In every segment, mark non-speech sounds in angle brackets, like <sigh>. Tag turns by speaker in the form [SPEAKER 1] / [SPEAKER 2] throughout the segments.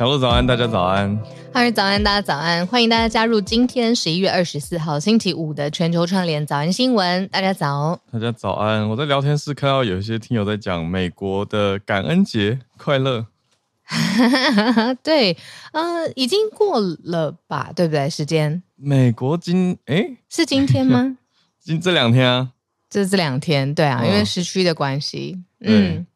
[SPEAKER 1] 小鹿早安，大家早安。
[SPEAKER 2] 哈喽早安，大家早安，欢迎大家加入今天十一月二十四号星期五的全球串联早安新闻。大家早，
[SPEAKER 1] 大家早安。我在聊天室看到有一些听友在讲美国的感恩节快乐。<laughs>
[SPEAKER 2] 对，呃，已经过了吧？对不对？时间？
[SPEAKER 1] 美国今哎
[SPEAKER 2] 是今天吗？<laughs>
[SPEAKER 1] 今这两天啊，
[SPEAKER 2] 这这两天，对啊，因为时区的关系，嗯。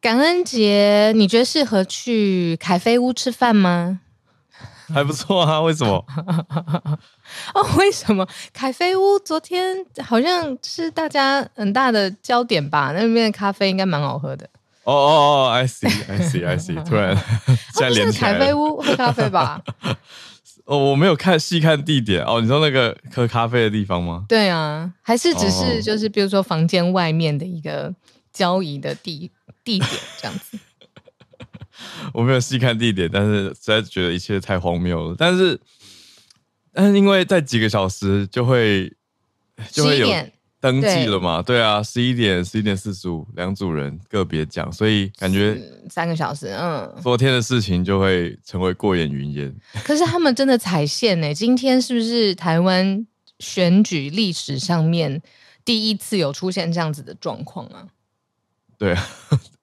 [SPEAKER 2] 感恩节，你觉得适合去凯菲屋吃饭吗？<laughs>
[SPEAKER 1] 还不错啊，为什么？<laughs>
[SPEAKER 2] 哦，为什么？凯菲屋昨天好像是大家很大的焦点吧？那边的咖啡应该蛮好喝的。
[SPEAKER 1] 哦哦哦，I see，I see，I see。<laughs> 突然，现在连起来了。
[SPEAKER 2] 凯菲屋喝咖啡吧？
[SPEAKER 1] 哦，我没有看细看地点哦。你说那个喝咖啡的地方吗？
[SPEAKER 2] 对啊，还是只是就是比如说房间外面的一个交易的地。地点这样子，<laughs>
[SPEAKER 1] 我没有细看地点，但是实在觉得一切太荒谬了。但是，但是因为在几个小时就会就会有登记了嘛？对，啊，十一点十一点四十五，两组人个别讲，所以感觉
[SPEAKER 2] 三个小时，嗯，
[SPEAKER 1] 昨天的事情就会成为过眼云烟。
[SPEAKER 2] 可是他们真的踩线呢？今天是不是台湾选举历史上面第一次有出现这样子的状况啊？
[SPEAKER 1] 对啊。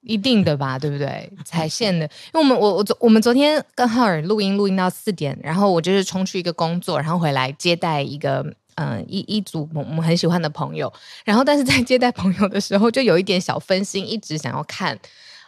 [SPEAKER 2] 一定的吧，对不对？踩线的，因为我们我我昨我们昨天跟浩尔录音录音到四点，然后我就是冲去一个工作，然后回来接待一个嗯、呃、一一组我们很喜欢的朋友，然后但是在接待朋友的时候就有一点小分心，一直想要看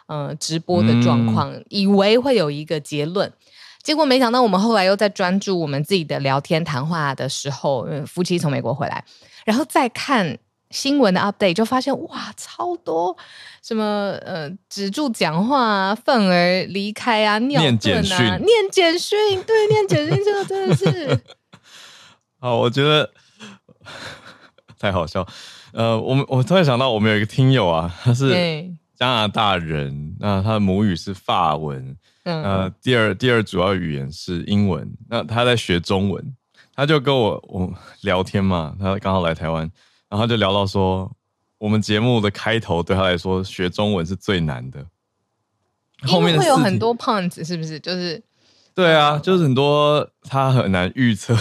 [SPEAKER 2] 呃直播的状况，嗯、以为会有一个结论，结果没想到我们后来又在专注我们自己的聊天谈话的时候，夫妻从美国回来，然后再看。新闻的 update 就发现哇，超多什么呃止住讲话啊，愤而离开啊，尿遁啊，念简讯，对，念简讯这个真的是。<laughs>
[SPEAKER 1] 好，我觉得 <laughs> 太好笑。呃，我们我突然想到，我们有一个听友啊，他是加拿大人，那他的母语是法文，嗯，呃，第二第二主要语言是英文，那他在学中文，他就跟我我聊天嘛，他刚好来台湾。然后就聊到说，我们节目的开头对他来说学中文是最难的，
[SPEAKER 2] 后面会有很多 puns 是不是？就是
[SPEAKER 1] 对啊，就是很多他很难预测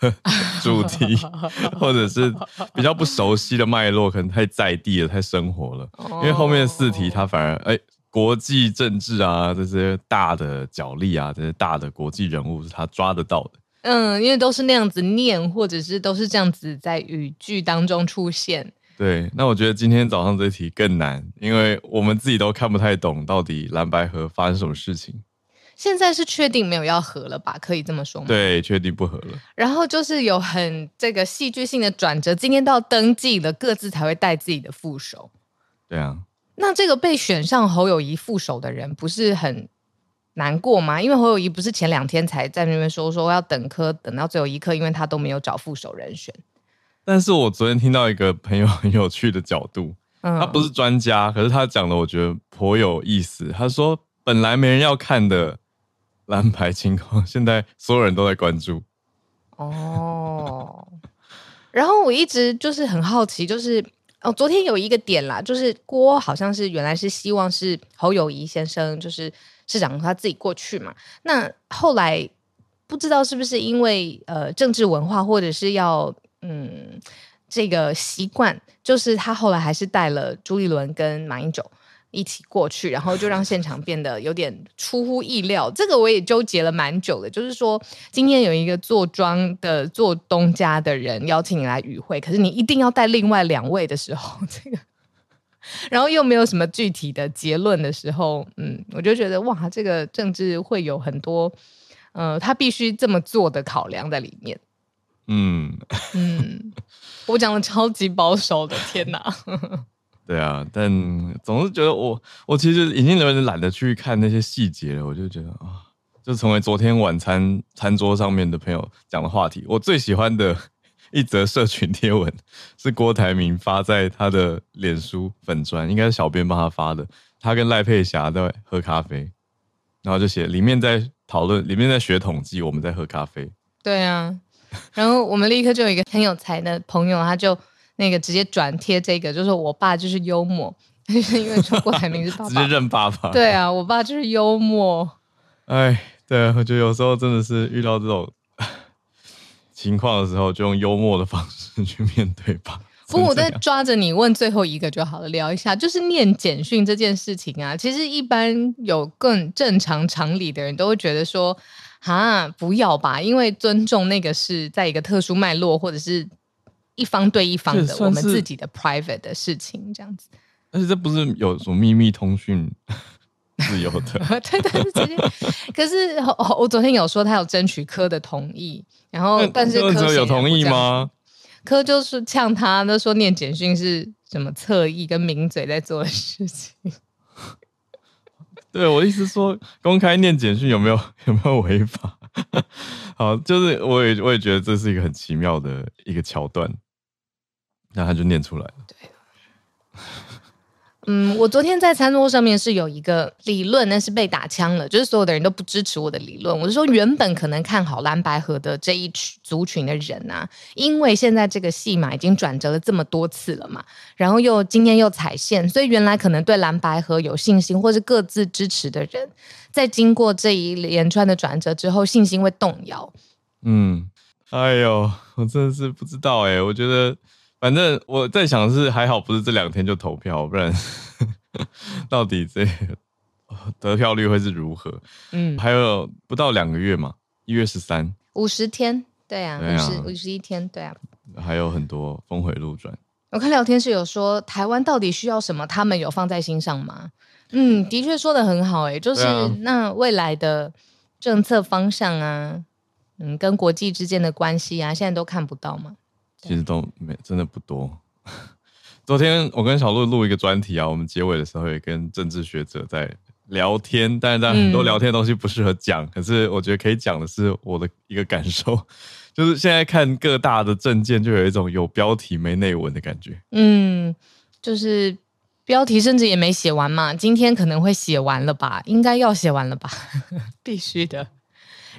[SPEAKER 1] 的 <laughs> 主题，<laughs> 或者是比较不熟悉的脉络，可能太在地了，太生活了。因为后面四题他反而哎，国际政治啊这些大的角力啊这些大的国际人物是他抓得到的。
[SPEAKER 2] 嗯，因为都是那样子念，或者是都是这样子在语句当中出现。
[SPEAKER 1] 对，那我觉得今天早上这题更难，因为我们自己都看不太懂到底蓝白合发生什么事情。
[SPEAKER 2] 现在是确定没有要合了吧？可以这么说吗？
[SPEAKER 1] 对，确定不合了。
[SPEAKER 2] 然后就是有很这个戏剧性的转折，今天都要登记了，各自才会带自己的副手。
[SPEAKER 1] 对啊。
[SPEAKER 2] 那这个被选上侯友谊副手的人，不是很？难过吗？因为侯友谊不是前两天才在那边说说要等科，等到最后一刻，因为他都没有找副手人选。
[SPEAKER 1] 但是我昨天听到一个朋友很有趣的角度，嗯、他不是专家，可是他讲的我觉得颇有意思。他说，本来没人要看的蓝白情况，现在所有人都在关注。
[SPEAKER 2] 哦，然后我一直就是很好奇，就是哦，昨天有一个点啦，就是郭好像是原来是希望是侯友谊先生，就是。市长他自己过去嘛，那后来不知道是不是因为呃政治文化，或者是要嗯这个习惯，就是他后来还是带了朱立伦跟马英九。一起过去，然后就让现场变得有点出乎意料。这个我也纠结了蛮久的，就是说今天有一个做庄的做东家的人邀请你来与会，可是你一定要带另外两位的时候，这个，然后又没有什么具体的结论的时候，嗯，我就觉得哇，这个政治会有很多，呃，他必须这么做的考量在里面。嗯嗯，<laughs> 我讲的超级保守的，天哪！<laughs>
[SPEAKER 1] 对啊，但总是觉得我我其实已经有点懒得去看那些细节了。我就觉得啊，就成为昨天晚餐餐桌上面的朋友讲的话题。我最喜欢的一则社群贴文是郭台铭发在他的脸书粉砖，应该是小编帮他发的。他跟赖佩霞在喝咖啡，然后就写里面在讨论，里面在学统计，我们在喝咖啡。
[SPEAKER 2] 对啊，然后我们立刻就有一个很有才的朋友，他就。那个直接转贴这个，就是我爸就是幽默，<laughs> 就是因为说郭台铭是爸爸，
[SPEAKER 1] 直接认爸爸。
[SPEAKER 2] 对啊，我爸就是幽默。
[SPEAKER 1] 哎，对啊，我觉得有时候真的是遇到这种情况的时候，就用幽默的方式去面对吧。<laughs>
[SPEAKER 2] 不过我再抓着你问最后一个就好了，聊一下，就是念简讯这件事情啊。其实一般有更正常常理的人都会觉得说，啊，不要吧，因为尊重那个是在一个特殊脉络或者是。一方对一方的，我们自己的 private 的事情，这样子。
[SPEAKER 1] 而且这不是有什么秘密通讯自由的？
[SPEAKER 2] 对对对。可是我，我昨天有说他有争取科的同意，然后但是科
[SPEAKER 1] 有同意吗？
[SPEAKER 2] 科就是呛他，都说念简讯是什么侧翼跟名嘴在做的事情。
[SPEAKER 1] 对，我意思说，公开念简讯有没有有没有违法？<laughs> 好，就是我也我也觉得这是一个很奇妙的一个桥段。那他就念出来了。
[SPEAKER 2] 嗯，我昨天在餐桌上面是有一个理论，那是被打枪了，就是所有的人都不支持我的理论。我是说，原本可能看好蓝白河的这一群族群的人啊，因为现在这个戏码已经转折了这么多次了嘛，然后又今天又踩线，所以原来可能对蓝白河有信心或是各自支持的人，在经过这一连串的转折之后，信心会动摇。
[SPEAKER 1] 嗯，哎呦，我真的是不知道哎、我觉得。反正我在想的是，还好不是这两天就投票，不然 <laughs> 到底这 <laughs> 得票率会是如何？嗯，还有不到两个月嘛，一月十三，
[SPEAKER 2] 五十天，对啊，五十五十一天，对啊，
[SPEAKER 1] 还有很多峰回路转。
[SPEAKER 2] 我看聊天室有说，台湾到底需要什么？他们有放在心上吗？嗯，的确说的很好、欸，哎，就是那未来的政策方向啊，嗯，跟国际之间的关系啊，现在都看不到吗？
[SPEAKER 1] 其实都没真的不多。<laughs> 昨天我跟小鹿录一个专题啊，我们结尾的时候也跟政治学者在聊天，但是但很多聊天的东西不适合讲。嗯、可是我觉得可以讲的是我的一个感受，<laughs> 就是现在看各大的证件，就有一种有标题没内文的感觉。
[SPEAKER 2] 嗯，就是标题甚至也没写完嘛，今天可能会写完了吧？应该要写完了吧？<laughs> 必须的。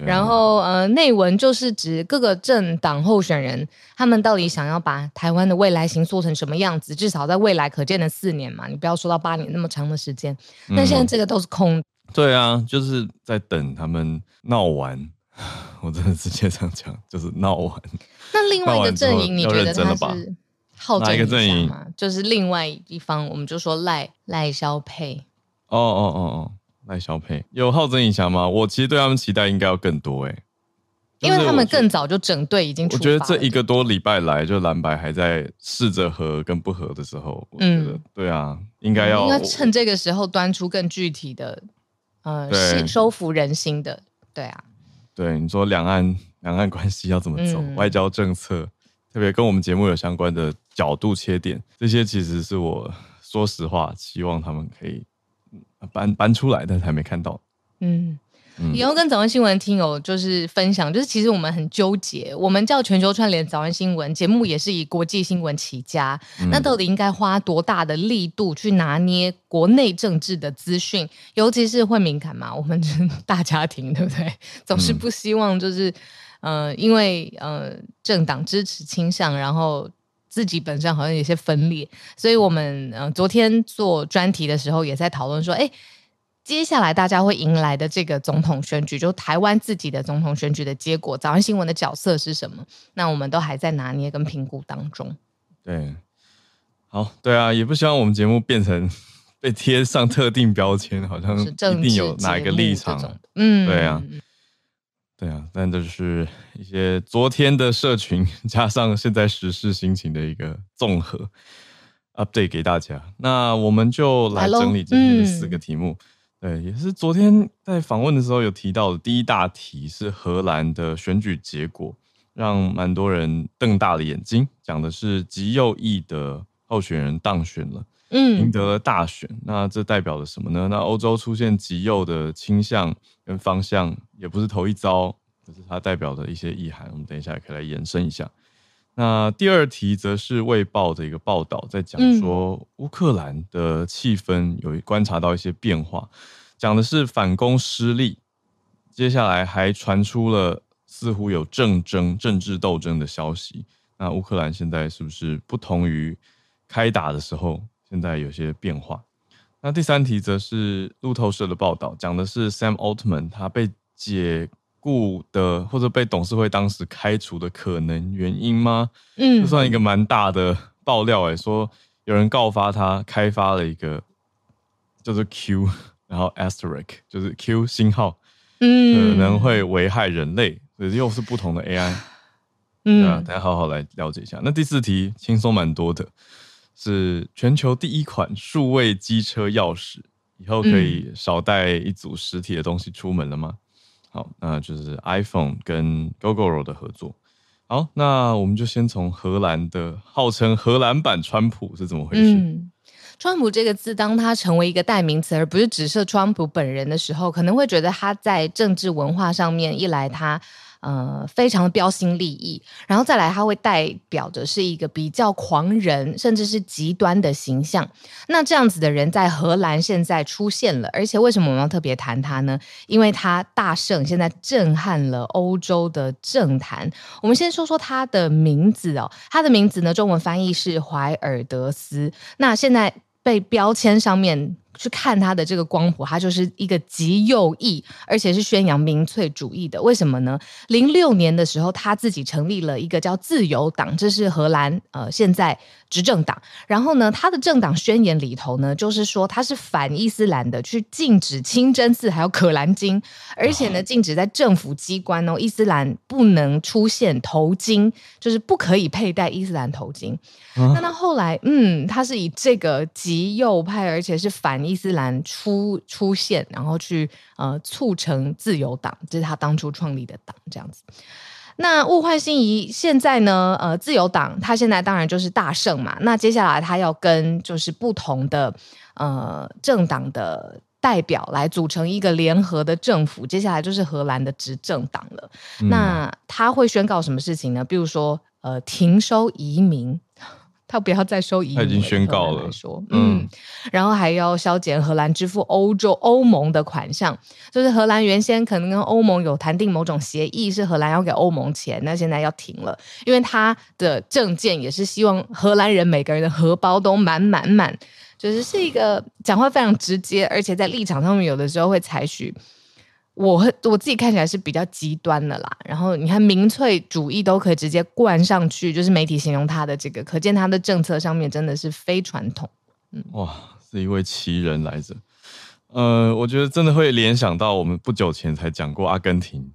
[SPEAKER 2] 然后，呃，内文就是指各个政党候选人，他们到底想要把台湾的未来形塑成什么样子？至少在未来可见的四年嘛，你不要说到八年那么长的时间。那现在这个都是空。
[SPEAKER 1] 对啊，就是在等他们闹完。<laughs> 我真的直接这样讲，就是闹完。
[SPEAKER 2] 那另外一个阵营，你觉得他是好哪一个阵营？就是另外一方，我们就说赖赖萧佩。
[SPEAKER 1] 哦哦哦哦。赖小佩有好整以暇吗？我其实对他们期待应该要更多哎、欸，
[SPEAKER 2] 因为他们更早就整队已经出。
[SPEAKER 1] 我觉得这一个多礼拜来，就蓝白还在试着合跟不合的时候，我觉得、嗯、对啊，应该要应该
[SPEAKER 2] 趁这个时候端出更具体的，呃，收服人心的，对啊，
[SPEAKER 1] 对，你说两岸两岸关系要怎么走，嗯、外交政策，特别跟我们节目有相关的角度切点，这些其实是我说实话希望他们可以。搬搬出来，但是还没看到。
[SPEAKER 2] 嗯，以后跟早安新闻听友就是分享，就是其实我们很纠结。我们叫全球串联早安新闻节目，也是以国际新闻起家。嗯、那到底应该花多大的力度去拿捏国内政治的资讯？尤其是会敏感嘛？我们大家庭对不对？总是不希望就是、嗯、呃，因为呃政党支持倾向，然后。自己本身好像有些分裂，所以我们呃昨天做专题的时候也在讨论说，哎，接下来大家会迎来的这个总统选举，就台湾自己的总统选举的结果，早安新闻的角色是什么？那我们都还在拿捏跟评估当中。
[SPEAKER 1] 对，好，对啊，也不希望我们节目变成 <laughs> 被贴上特定标签，好像一定有哪一个立场。嗯，对啊，对啊。但这是一些昨天的社群 <laughs> 加上现在时事心情的一个综合 update 给大家。那我们就来整理今天的四个题目。对，也是昨天在访问的时候有提到的第一大题是荷兰的选举结果，让蛮多人瞪大了眼睛。讲的是极右翼的候选人当选了，嗯，赢得了大选。那这代表了什么呢？那欧洲出现极右的倾向跟方向，也不是头一遭，可是它代表的一些意涵。我们等一下也可以来延伸一下。那第二题则是《卫报》的一个报道，在讲说乌克兰的气氛有观察到一些变化，讲的是反攻失利，接下来还传出了似乎有政争、政治斗争的消息。那乌克兰现在是不是不同于开打的时候？现在有些变化。那第三题则是路透社的报道，讲的是 Sam Altman 他被解雇的或者被董事会当时开除的可能原因吗？嗯，这算一个蛮大的爆料哎、欸，说有人告发他开发了一个叫做 Q，然后 Asterisk 就是 Q 星号，嗯，可能会危害人类，所以又是不同的 AI，嗯，啊，大家好好来了解一下。那第四题轻松蛮多的，是全球第一款数位机车钥匙，以后可以少带一组实体的东西出门了吗？好，那就是 iPhone 跟 Google 的合作。好，那我们就先从荷兰的号称荷兰版川普是怎么回事？嗯，
[SPEAKER 2] 川普这个字，当它成为一个代名词，而不是指涉川普本人的时候，可能会觉得他在政治文化上面一来他。呃，非常的标新立异，然后再来，它会代表着是一个比较狂人，甚至是极端的形象。那这样子的人在荷兰现在出现了，而且为什么我们要特别谈他呢？因为他大胜，现在震撼了欧洲的政坛。我们先说说他的名字哦，他的名字呢，中文翻译是怀尔德斯。那现在被标签上面。去看他的这个光谱，他就是一个极右翼，而且是宣扬民粹主义的。为什么呢？零六年的时候，他自己成立了一个叫自由党，这是荷兰呃现在执政党。然后呢，他的政党宣言里头呢，就是说他是反伊斯兰的，去禁止清真寺还有可兰经，而且呢，禁止在政府机关哦，伊斯兰不能出现头巾，就是不可以佩戴伊斯兰头巾。那到后来，嗯，他是以这个极右派，而且是反。伊斯兰出出现，然后去呃促成自由党，这是他当初创立的党，这样子。那物换星移，现在呢，呃，自由党他现在当然就是大胜嘛。那接下来他要跟就是不同的呃政党的代表来组成一个联合的政府，接下来就是荷兰的执政党了。嗯。那他会宣告什么事情呢？比如说呃停收移民。他不要再收移民，他已经宣告了。说，嗯，然后还要削减荷兰支付欧洲欧盟的款项，就是荷兰原先可能跟欧盟有谈定某种协议，是荷兰要给欧盟钱，那现在要停了，因为他的政见也是希望荷兰人每个人的荷包都满满满，就是是一个讲话非常直接，而且在立场上面有的时候会采取。我我自己看起来是比较极端的啦，然后你看民粹主义都可以直接灌上去，就是媒体形容他的这个，可见他的政策上面真的是非传统。嗯，
[SPEAKER 1] 哇，是一位奇人来着。呃，我觉得真的会联想到我们不久前才讲过阿根廷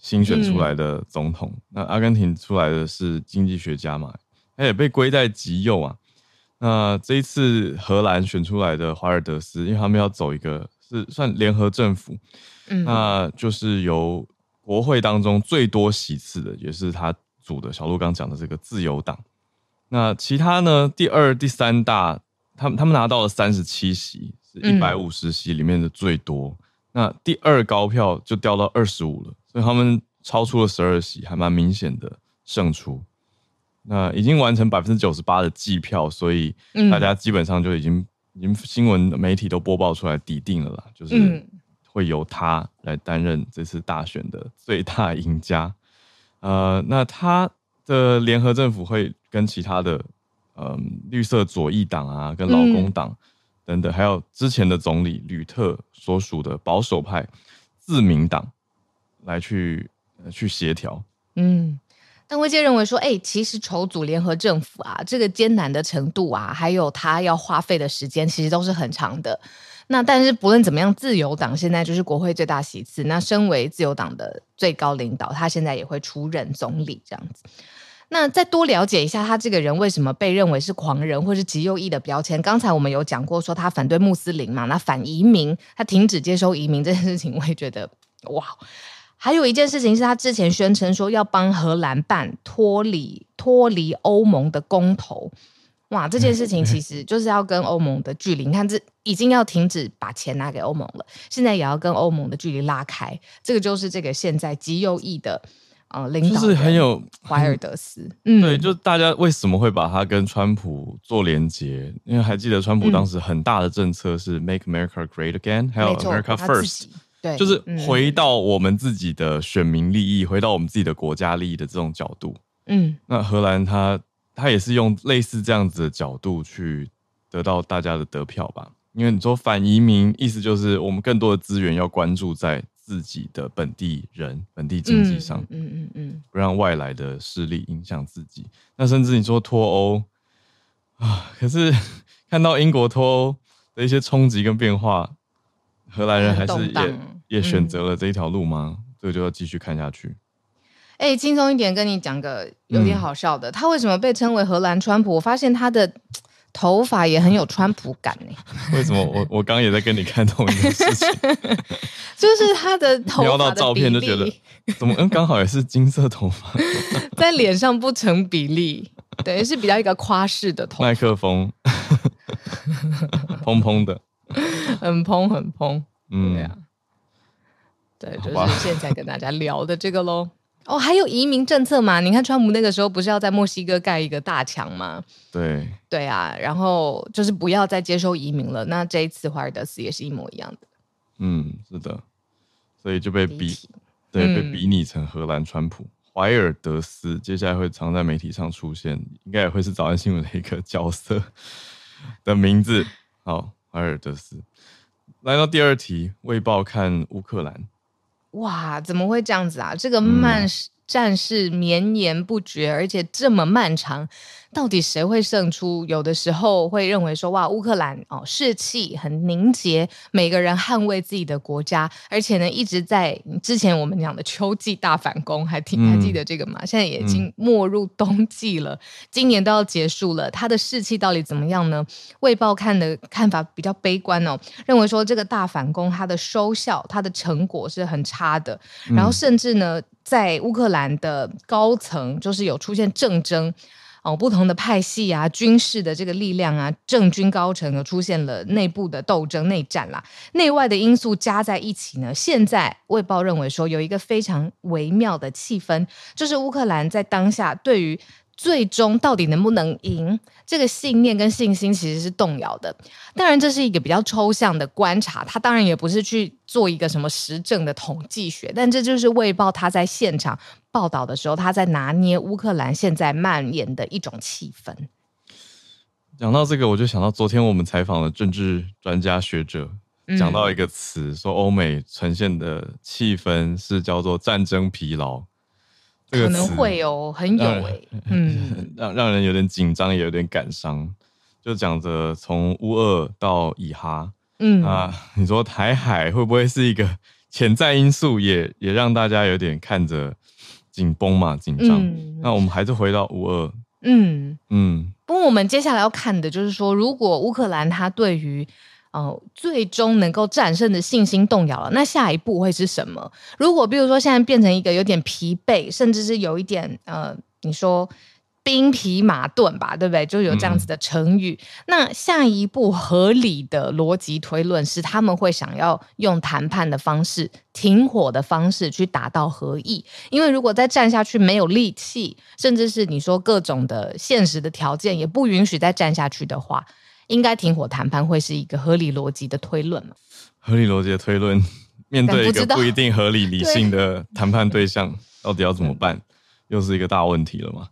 [SPEAKER 1] 新选出来的总统，那阿根廷出来的是经济学家嘛，他也被归在极右啊。那这一次荷兰选出来的华尔德斯，因为他们要走一个是算联合政府。嗯，那就是由国会当中最多席次的，也是他组的。小鹿刚讲的这个自由党，那其他呢？第二、第三大，他们他们拿到了三十七席，是一百五十席里面的最多。嗯、那第二高票就掉到二十五了，所以他们超出了十二席，还蛮明显的胜出。那已经完成百分之九十八的计票，所以大家基本上就已经已经新闻媒体都播报出来，抵定了啦，就是。嗯会由他来担任这次大选的最大赢家，呃，那他的联合政府会跟其他的，嗯、呃，绿色左翼党啊，跟劳工党等等，嗯、还有之前的总理吕特所属的保守派自民党来去、呃、去协调。嗯，
[SPEAKER 2] 但外界认为说，哎，其实筹组联合政府啊，这个艰难的程度啊，还有他要花费的时间，其实都是很长的。那但是不论怎么样，自由党现在就是国会最大席次。那身为自由党的最高领导，他现在也会出任总理这样子。那再多了解一下他这个人为什么被认为是狂人或是极右翼的标签？刚才我们有讲过，说他反对穆斯林嘛，那反移民，他停止接收移民这件事情，我也觉得哇。还有一件事情是他之前宣称说要帮荷兰办脱离脱离欧盟的公投，哇，这件事情其实就是要跟欧盟的距离，你看这已经要停止把钱拿给欧盟了，现在也要跟欧盟的距离拉开，这个就是这个现在极右翼的呃领导，
[SPEAKER 1] 就是很有
[SPEAKER 2] 怀尔德斯，<laughs>
[SPEAKER 1] 嗯，对，就大家为什么会把他跟川普做连结？因为还记得川普当时很大的政策是 Make America Great Again，嗯，还有 America First。
[SPEAKER 2] 对，
[SPEAKER 1] 就是回到我们自己的选民利益，嗯、回到我们自己的国家利益的这种角度。嗯，那荷兰他他也是用类似这样子的角度去得到大家的得票吧？因为你说反移民，意思就是我们更多的资源要关注在自己的本地人、本地经济上，嗯嗯嗯，嗯，不让外来的势力影响自己。那甚至你说脱欧啊，可是 <laughs> 看到英国脱欧的一些冲击跟变化。荷兰人还是也也选择了这一条路吗？这、嗯、个就要继续看下去。
[SPEAKER 2] 哎、欸，轻松一点，跟你讲个有点好笑的。嗯、他为什么被称为荷兰川普？我发现他的头发也很有川普感呢。
[SPEAKER 1] 为什么？我我刚刚也在跟你看同一件事情，<laughs>
[SPEAKER 2] 就是他的头发
[SPEAKER 1] 瞄到照片就觉得怎么嗯，刚好也是金色头发，<laughs>
[SPEAKER 2] 在脸上不成比例，等于，是比较一个夸式的头。
[SPEAKER 1] 麦克风，<laughs> 砰砰的。
[SPEAKER 2] 很砰很砰，嗯，对、啊，对，就是现在跟大家聊的这个喽。哦，还有移民政策嘛？你看川普那个时候不是要在墨西哥盖一个大墙吗？对，对啊，然后就是不要再接收移民了。那这一次华尔德斯也是一模一样的。
[SPEAKER 1] 嗯，是的，所以就被比，对，被比拟成荷兰川普。华、嗯、尔德斯接下来会常在媒体上出现，应该也会是早安新闻的一个角色 <laughs> 的名字。好。怀尔德斯，来到第二题，卫报看乌克兰。
[SPEAKER 2] 哇，怎么会这样子啊？这个漫战事绵延不绝，而且这么漫长。到底谁会胜出？有的时候会认为说，哇，乌克兰哦，士气很凝结，每个人捍卫自己的国家，而且呢，一直在之前我们讲的秋季大反攻，还挺还记得这个吗？嗯、现在已经没入冬季了，嗯、今年都要结束了，他的士气到底怎么样呢？卫报看的看法比较悲观哦，认为说这个大反攻它的收效、它的成果是很差的，然后甚至呢，在乌克兰的高层就是有出现政争。哦，不同的派系啊，军事的这个力量啊，政军高层出现了内部的斗争、内战啦，内外的因素加在一起呢，现在卫报认为说有一个非常微妙的气氛，就是乌克兰在当下对于。最终到底能不能赢？这个信念跟信心其实是动摇的。当然，这是一个比较抽象的观察，他当然也不是去做一个什么实证的统计学，但这就是卫报他在现场报道的时候，他在拿捏乌克兰现在蔓延的一种气氛。
[SPEAKER 1] 讲到这个，我就想到昨天我们采访的政治专家学者，讲到一个词，嗯、说欧美呈现的气氛是叫做战争疲劳。
[SPEAKER 2] 可能会有很有诶、欸，<laughs> 嗯，
[SPEAKER 1] 让让人有点紧张，也有点感伤。就讲着从乌二到以哈，嗯啊，你说台海会不会是一个 <laughs> 潜在因素也，也也让大家有点看着紧绷嘛，紧张。嗯、那我们还是回到乌二，嗯嗯。嗯
[SPEAKER 2] 不过我们接下来要看的就是说，如果乌克兰它对于哦，最终能够战胜的信心动摇了，那下一步会是什么？如果比如说现在变成一个有点疲惫，甚至是有一点呃，你说兵疲马钝吧，对不对？就有这样子的成语。嗯、那下一步合理的逻辑推论是，他们会想要用谈判的方式、停火的方式去达到合意。因为如果再战下去没有力气，甚至是你说各种的现实的条件也不允许再战下去的话。应该停火谈判会是一个合理逻辑的推论吗？
[SPEAKER 1] 合理逻辑的推论，面对一个不一定合理理性的谈判对象，对到底要怎么办？又是一个大问题了嘛？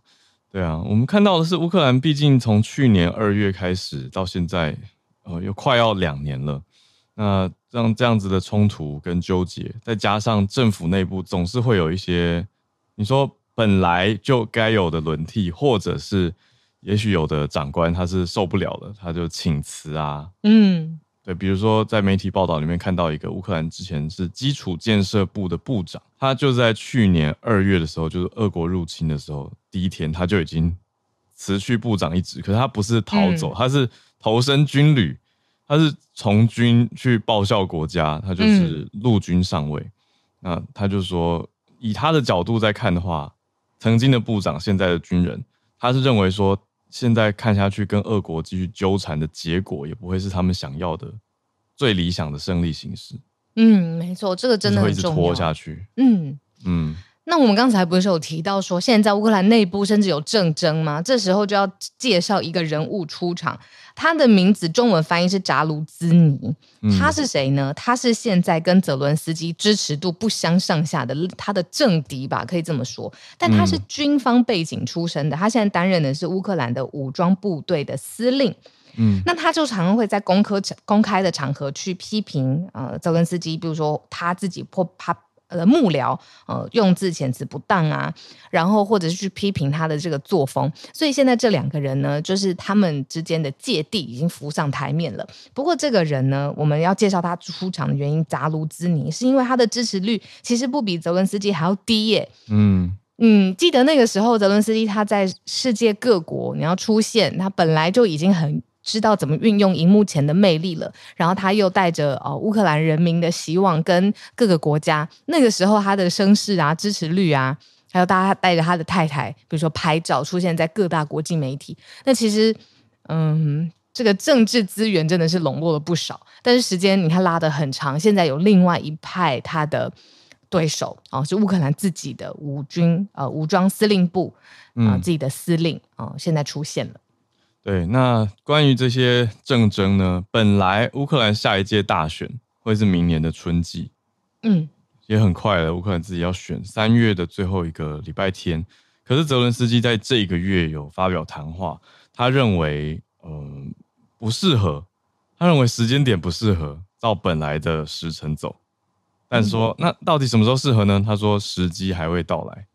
[SPEAKER 1] 对啊，我们看到的是乌克兰，毕竟从去年二月开始到现在，呃，又快要两年了。那让这样子的冲突跟纠结，再加上政府内部总是会有一些，你说本来就该有的轮替，或者是也许有的长官他是受不了了，他就请辞啊。嗯，对，比如说在媒体报道里面看到一个乌克兰之前是基础建设部的部长，他就在去年二月的时候，就是俄国入侵的时候第一天，他就已经辞去部长一职。可是他不是逃走，嗯、他是投身军旅，他是从军去报效国家，他就是陆军上尉。嗯那他就说，以他的角度在看的话，曾经的部长，现在的军人，他是认为说，现在看下去跟俄国继续纠缠的结果，也不会是他们想要的最理想的胜利形式。嗯，
[SPEAKER 2] 没错，这个真的。
[SPEAKER 1] 会一直拖下去。
[SPEAKER 2] 嗯嗯。嗯那我们刚才不是有提到说，现在乌克兰内部甚至有政争吗？这时候就要介绍一个人物出场，他的名字中文翻译是扎卢兹尼。他是谁呢？他是现在跟泽伦斯基支持度不相上下的他的政敌吧，可以这么说。但他是军方背景出身的，他现在担任的是乌克兰的武装部队的司令。嗯，那他就常常会在公开公开的场合去批评呃泽伦斯基，比如说他自己或他。呃，幕僚呃用字遣词不当啊，然后或者是去批评他的这个作风，所以现在这两个人呢，就是他们之间的芥蒂已经浮上台面了。不过这个人呢，我们要介绍他出场的原因，扎卢兹尼是因为他的支持率其实不比泽伦斯基还要低耶。嗯嗯，记得那个时候泽伦斯基他在世界各国你要出现，他本来就已经很。知道怎么运用荧幕前的魅力了，然后他又带着哦乌克兰人民的希望跟各个国家，那个时候他的声势啊、支持率啊，还有大家带着他的太太，比如说拍照出现在各大国际媒体，那其实嗯，这个政治资源真的是笼络了不少，但是时间你看拉得很长，现在有另外一派他的对手啊、哦，是乌克兰自己的武军呃武装司令部啊、呃、自己的司令啊、呃，现在出现了。
[SPEAKER 1] 对，那关于这些政争呢？本来乌克兰下一届大选会是明年的春季，嗯，也很快了。乌克兰自己要选三月的最后一个礼拜天，可是泽伦斯基在这个月有发表谈话，他认为，嗯、呃，不适合，他认为时间点不适合照本来的时辰走，但是说，那到底什么时候适合呢？他说时机还未到来，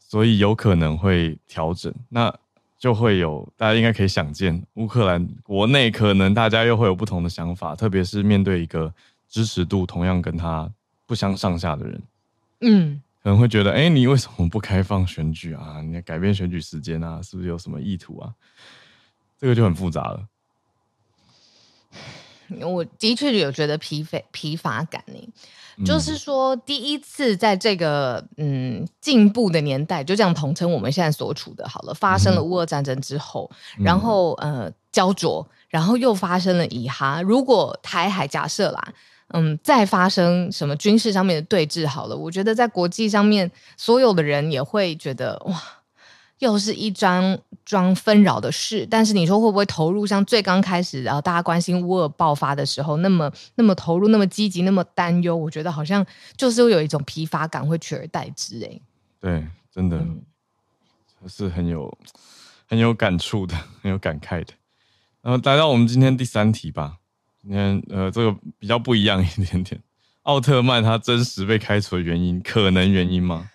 [SPEAKER 1] 所以有可能会调整。那就会有，大家应该可以想见，乌克兰国内可能大家又会有不同的想法，特别是面对一个支持度同样跟他不相上下的人，嗯，可能会觉得，哎，你为什么不开放选举啊？你要改变选举时间啊？是不是有什么意图啊？这个就很复杂了。
[SPEAKER 2] 我的确有觉得疲惫疲乏感呢。就是说，第一次在这个嗯进步的年代，就这样统称我们现在所处的好了。发生了乌俄战争之后，嗯、然后呃焦灼，然后又发生了以哈。如果台海假设啦，嗯，再发生什么军事上面的对峙，好了，我觉得在国际上面，所有的人也会觉得哇。又是一桩桩纷扰的事，但是你说会不会投入像最刚开始，然后大家关心乌尔爆发的时候那么那么投入、那么积极、那么担忧？我觉得好像就是会有一种疲乏感会取而代之。哎，
[SPEAKER 1] 对，真的、嗯、是很有很有感触的，很有感慨的。然后来到我们今天第三题吧，今天呃这个比较不一样一点点，奥特曼他真实被开除的原因，可能原因吗？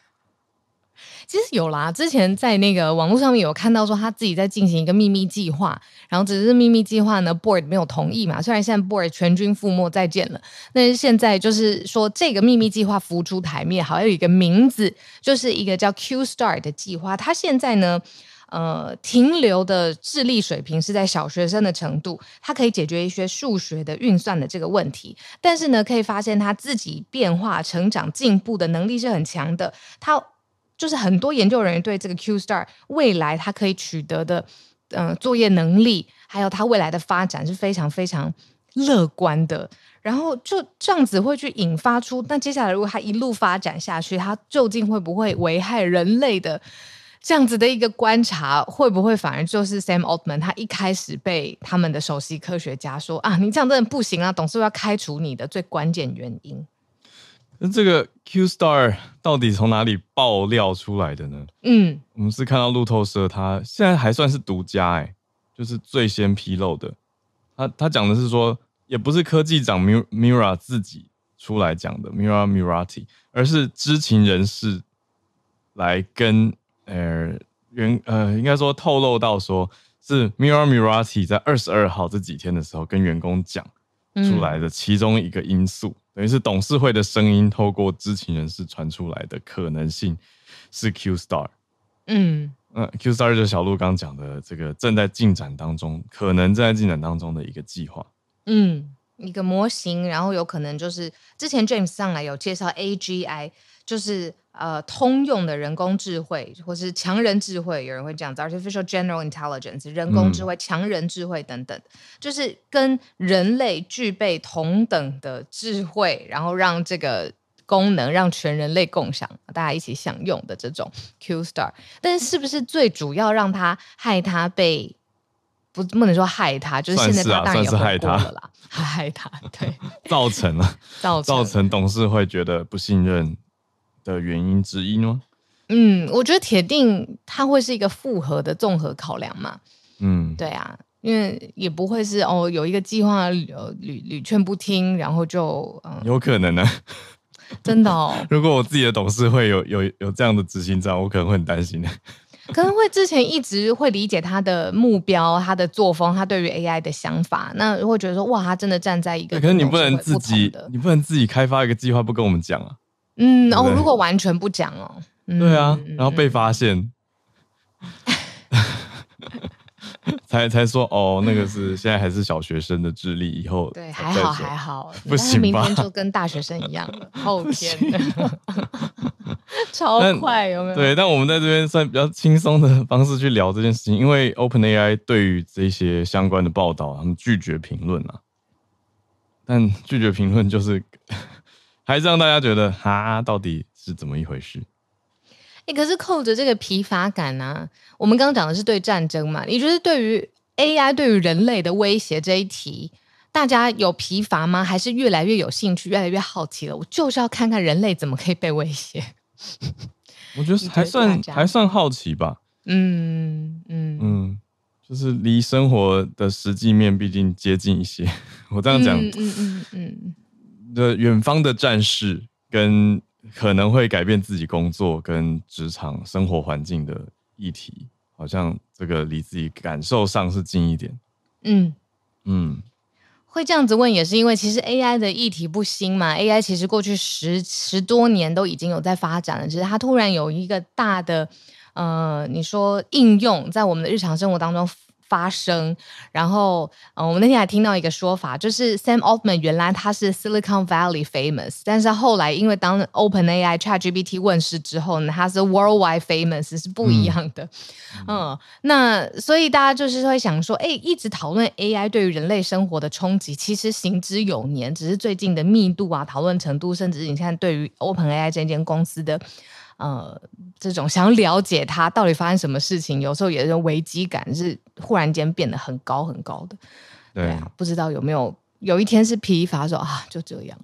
[SPEAKER 2] 其实有啦，之前在那个网络上面有看到说他自己在进行一个秘密计划，然后只是秘密计划呢，board 没有同意嘛。虽然现在 board 全军覆没再见了，但是现在就是说这个秘密计划浮出台面，好像有一个名字，就是一个叫 Q Star 的计划。他现在呢，呃，停留的智力水平是在小学生的程度，他可以解决一些数学的运算的这个问题，但是呢，可以发现他自己变化、成长、进步的能力是很强的。他就是很多研究人员对这个 Q Star 未来他可以取得的，呃，作业能力，还有他未来的发展是非常非常乐观的。然后就这样子会去引发出，那接下来如果他一路发展下去，他究竟会不会危害人类的这样子的一个观察，会不会反而就是 Sam Altman 他一开始被他们的首席科学家说啊，你这样真的不行啊，董事会要开除你的最关键原因。
[SPEAKER 1] 那这个 Q Star 到底从哪里爆料出来的呢？嗯，我们是看到路透社，他现在还算是独家哎，就是最先披露的。他他讲的是说，也不是科技长 Mira 自己出来讲的，Mira Mirati，而是知情人士来跟呃原呃应该说透露到说是 Mira Mirati 在二十二号这几天的时候跟员工讲出来的其中一个因素，嗯、等于是董事会的声音透过知情人士传出来的可能性是 Q Star。嗯。嗯，Q Star 就是小鹿刚讲的这个正在进展当中，可能正在进展当中的一个计划。
[SPEAKER 2] 嗯，一个模型，然后有可能就是之前 James 上来有介绍 AGI，就是呃通用的人工智慧，或是强人智慧，有人会这样子，Artificial General Intelligence 人工智慧、嗯、强人智慧等等，就是跟人类具备同等的智慧，然后让这个。功能让全人类共享，大家一起享用的这种 Q Star，但是是不是最主要让他害他被不不能说害他，就是现在他当然也害他了啦，<laughs> 害他对 <laughs>
[SPEAKER 1] 造成了造成造成董事会觉得不信任的原因之一呢？
[SPEAKER 2] 嗯，我觉得铁定它会是一个复合的综合考量嘛。嗯，对啊，因为也不会是哦有一个计划屡屡劝不听，然后就嗯
[SPEAKER 1] 有可能呢。
[SPEAKER 2] 真的哦！<laughs>
[SPEAKER 1] 如果我自己的董事会有有有这样的执行长，我可能会很担心的。<laughs>
[SPEAKER 2] 可能会之前一直会理解他的目标、他的作风、他对于 AI 的想法，那会觉得说哇，他真的站在一个……
[SPEAKER 1] 可是你不能自己，你不能自己开发一个计划不跟我们讲啊？
[SPEAKER 2] 嗯，哦，如果完全不讲哦，
[SPEAKER 1] 嗯、对啊，然后被发现。<laughs> 才才说哦，那个是现在还是小学生的智力，以后
[SPEAKER 2] 对还好还好，
[SPEAKER 1] 不行，
[SPEAKER 2] 明天就跟大学生一样了，<laughs> 后天 <laughs> 超快有没有？
[SPEAKER 1] 对，但我们在这边算比较轻松的方式去聊这件事情，因为 OpenAI 对于这些相关的报道，他们拒绝评论啊。但拒绝评论就是还是让大家觉得哈，到底是怎么一回事？
[SPEAKER 2] 欸、可是扣着这个疲乏感呢、啊？我们刚刚讲的是对战争嘛？你觉得对于 AI 对于人类的威胁这一题，大家有疲乏吗？还是越来越有兴趣，越来越好奇了？我就是要看看人类怎么可以被威胁。<laughs>
[SPEAKER 1] 我觉得还算还算好奇吧。
[SPEAKER 2] 嗯嗯
[SPEAKER 1] 嗯，就是离生活的实际面毕竟接近一些。<laughs> 我这样讲，嗯嗯嗯嗯，的远方的战士跟。可能会改变自己工作跟职场生活环境的议题，好像这个离自己感受上是近一点。嗯
[SPEAKER 2] 嗯，会这样子问也是因为其实 AI 的议题不新嘛，AI 其实过去十十多年都已经有在发展了，只是它突然有一个大的呃，你说应用在我们的日常生活当中。发生，然后，我们那天还听到一个说法，就是 Sam Altman 原来他是 Silicon Valley famous，但是后来因为当 OpenAI ChatGPT 问世之后呢，他是 Worldwide famous，是不一样的。嗯，嗯，那所以大家就是会想说，哎，一直讨论 AI 对于人类生活的冲击，其实行之有年，只是最近的密度啊、讨论程度，甚至你看对于 OpenAI 这间公司的。呃，这种想了解他到底发生什么事情，有时候也是危机感，是忽然间变得很高很高的。对，对啊，不知道有没有有一天是疲乏说啊，就这样。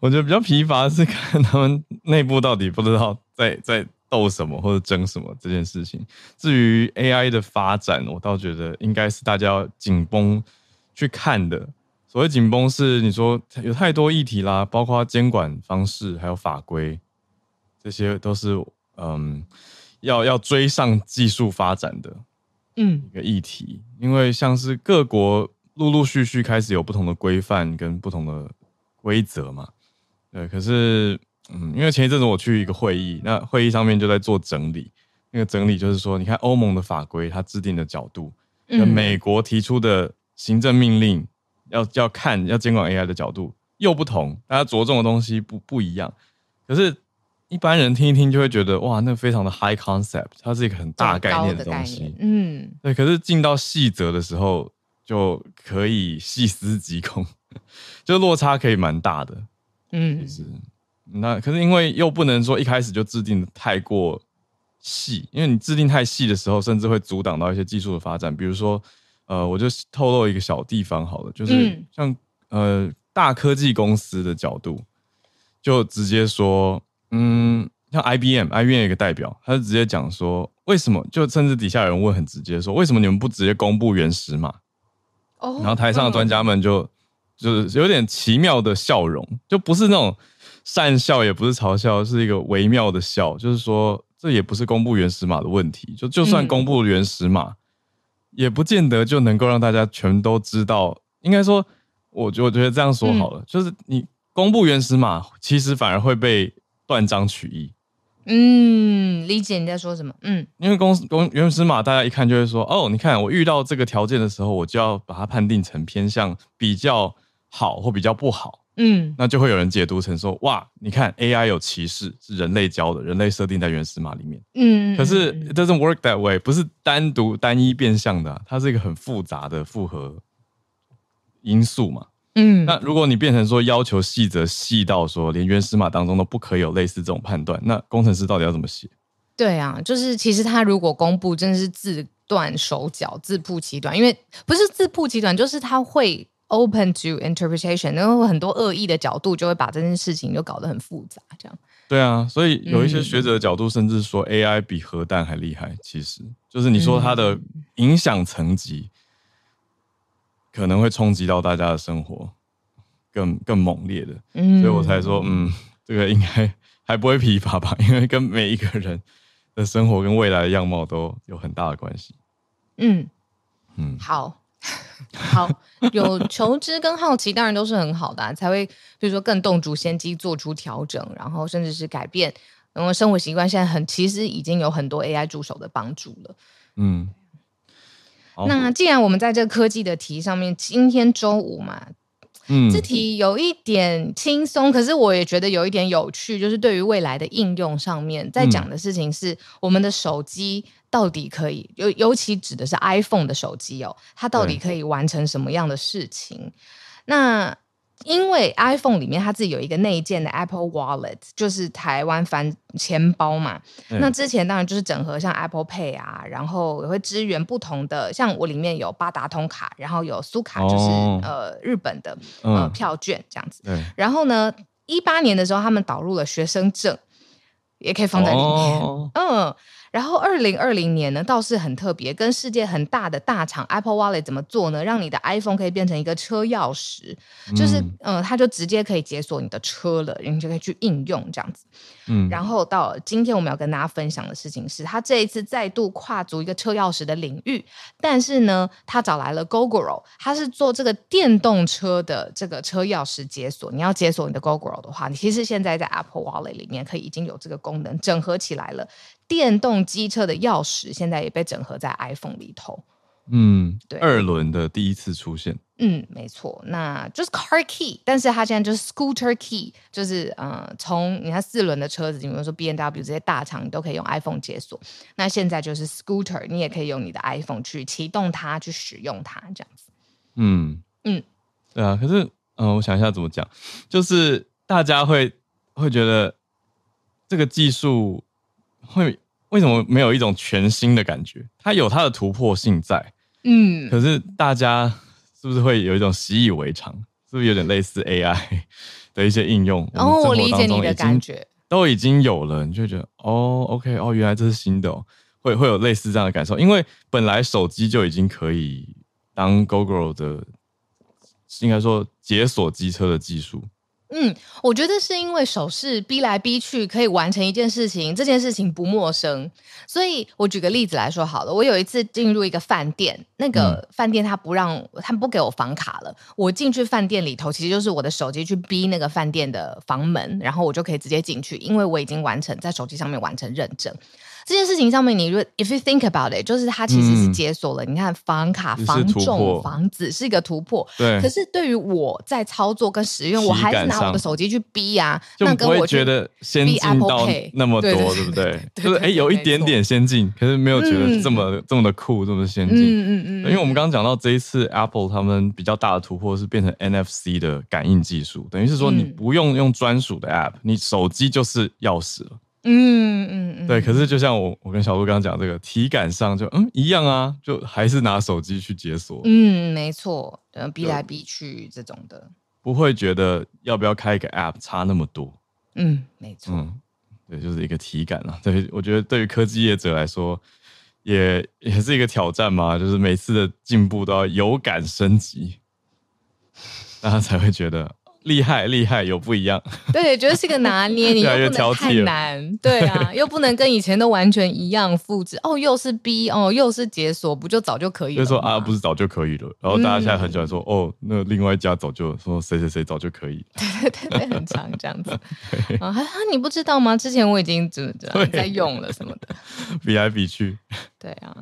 [SPEAKER 1] 我觉得比较疲乏的是看他们内部到底不知道在在斗什么或者争什么这件事情。至于 AI 的发展，我倒觉得应该是大家要紧绷去看的。所谓紧绷是你说有太多议题啦，包括监管方式还有法规，这些都是嗯要要追上技术发展的嗯一个议题，嗯、因为像是各国陆陆续续开始有不同的规范跟不同的规则嘛，对，可是嗯因为前一阵子我去一个会议，那会议上面就在做整理，那个整理就是说，你看欧盟的法规它制定的角度，跟美国提出的行政命令。要要看要监管 AI 的角度又不同，大家着重的东西不不一样。可是，一般人听一听就会觉得哇，那非常的 high concept，它是一个很大概念的东西。嗯，对。可是进到细则的时候，就可以细思极恐，就落差可以蛮大的。嗯，其实那可是因为又不能说一开始就制定的太过细，因为你制定太细的时候，甚至会阻挡到一些技术的发展，比如说。呃，我就透露一个小地方好了，就是像、嗯、呃大科技公司的角度，就直接说，嗯，像 IBM，IBM 有一个代表，他就直接讲说，为什么？就甚至底下有人问很直接说，为什么你们不直接公布原始码？哦，然后台上的专家们就、嗯、就是有点奇妙的笑容，就不是那种善笑，也不是嘲笑，是一个微妙的笑，就是说这也不是公布原始码的问题。就就算公布原始码，嗯、也不见得就能够让大家全都知道。应该说，我我觉得这样说好了，嗯、就是你公布原始码，其实反而会被断章取义。
[SPEAKER 2] 嗯，理解你在说什么。嗯，
[SPEAKER 1] 因为公公原始码，大家一看就会说，哦，你看我遇到这个条件的时候，我就要把它判定成偏向比较好或比较不好。嗯，那就会有人解读成说，哇，你看 AI 有歧视，是人类教的，人类设定在原始码里面。嗯，可是 it doesn't work that way，不是单独单一变相的，它是一个很复杂的复合因素嘛。嗯，那如果你变成说要求细则细到说连原始码当中都不可以有类似这种判断，那工程师到底要怎么写？
[SPEAKER 2] 对啊，就是其实他如果公布真的是自断手脚、自曝其短，因为不是自曝其短，就是他会 open to interpretation，然后很多恶意的角度就会把这件事情就搞得很复杂，这样。
[SPEAKER 1] 对啊，所以有一些学者的角度甚至说 AI 比核弹还厉害，其实就是你说它的影响层级。可能会冲击到大家的生活更更猛烈的，嗯，所以我才说，嗯，这个应该还不会疲乏吧？<laughs> 因为跟每一个人的生活跟未来的样貌都有很大的关系。
[SPEAKER 2] 嗯嗯，好，<laughs> 好，有求知跟好奇，当然都是很好的啊，才会比如说更动足先机做出调整，然后甚至是改变，然后生活习惯现在很其实已经有很多 AI 助手的帮助了。嗯。那既然我们在这个科技的题上面，今天周五嘛，嗯，这题有一点轻松，可是我也觉得有一点有趣，就是对于未来的应用上面，在讲的事情是我们的手机到底可以，尤尤其指的是 iPhone 的手机哦，它到底可以完成什么样的事情？那。因为 iPhone 里面它自己有一个内建的 Apple Wallet，就是台湾翻钱包嘛。嗯、那之前当然就是整合像 Apple Pay 啊，然后也会支援不同的，像我里面有八达通卡，然后有苏卡，就是、哦、呃日本的呃、嗯、票券这样子。然后呢，一八年的时候他们导入了学生证，也可以放在里面。哦、嗯。然后二零二零年呢，倒是很特别，跟世界很大的大厂 Apple Wallet 怎么做呢？让你的 iPhone 可以变成一个车钥匙，就是嗯、呃，它就直接可以解锁你的车了，你就可以去应用这样子。嗯，然后到今天我们要跟大家分享的事情是，它这一次再度跨足一个车钥匙的领域，但是呢，他找来了 Gogoro，他是做这个电动车的这个车钥匙解锁。你要解锁你的 Gogoro 的话，你其实现在在 Apple Wallet 里面可以已经有这个功能整合起来了。电动机车的钥匙现在也被整合在 iPhone 里头，
[SPEAKER 1] 嗯，对，二轮的第一次出现，
[SPEAKER 2] 嗯，没错，那就是 Car Key，但是它现在就是 Scooter Key，就是呃，从你看四轮的车子，比如说 B N W 这些大厂，你都可以用 iPhone 解锁，那现在就是 Scooter，你也可以用你的 iPhone 去启动它，去使用它，这样子，
[SPEAKER 1] 嗯。嗯，对啊，可是嗯、呃，我想一下怎么讲，就是大家会会觉得这个技术。会为什么没有一种全新的感觉？它有它的突破性在，嗯，可是大家是不是会有一种习以为常？是不是有点类似 AI <laughs> 的一些应用？
[SPEAKER 2] 然后我理解你的感觉，
[SPEAKER 1] 都已经有了，你就觉得哦，OK，哦，原来这是新的哦，会会有类似这样的感受。因为本来手机就已经可以当 Gogoro 的，应该说解锁机车的技术。
[SPEAKER 2] 嗯，我觉得是因为手势逼来逼去可以完成一件事情，这件事情不陌生，所以我举个例子来说好了。我有一次进入一个饭店，那个饭店他不让，他不给我房卡了。我进去饭店里头，其实就是我的手机去逼那个饭店的房门，然后我就可以直接进去，因为我已经完成在手机上面完成认证。这件事情上面，你如果 if you think about it，就是它其实是解锁了。嗯、你看，房卡、房重、房子是一个突破。对。可是对于我在操作跟使用，我还是拿我的手机去逼呀，
[SPEAKER 1] 就不会觉得先进到那么多，对不对？<laughs> 就是哎，有一点点先进，可是没有觉得这么、嗯、这么的酷，这么先进。嗯嗯嗯。因为我们刚刚讲到这一次 Apple 他们比较大的突破是变成 NFC 的感应技术，等于是说你不用用专属的 App，你手机就是钥匙了。嗯嗯嗯，对，可是就像我我跟小鹿刚刚讲这个体感上就嗯一样啊，就还是拿手机去解锁。
[SPEAKER 2] 嗯，没错，嗯，逼来逼去这种的，
[SPEAKER 1] 不会觉得要不要开一个 App 差那么多。
[SPEAKER 2] 嗯，没错。
[SPEAKER 1] 嗯，对，就是一个体感啊。对，我觉得对于科技业者来说，也也是一个挑战嘛，就是每次的进步都要有感升级，大家才会觉得厉害厉害，有不一样。<laughs>
[SPEAKER 2] 对，觉得是个拿捏，你 <laughs> 又不能太难，对啊，<laughs> 又不能跟以前都完全一样复制。哦，又是 B，哦，又是解锁，不就早就可以了？
[SPEAKER 1] 就说啊，不是早就可以了。然后大家现在很喜欢说，嗯、哦，那另外一家早就说谁谁谁早就可以。
[SPEAKER 2] 对对对对，很长这样子。啊，你不知道吗？之前我已经怎么怎在用了什么的，
[SPEAKER 1] 比来比去。
[SPEAKER 2] 对啊。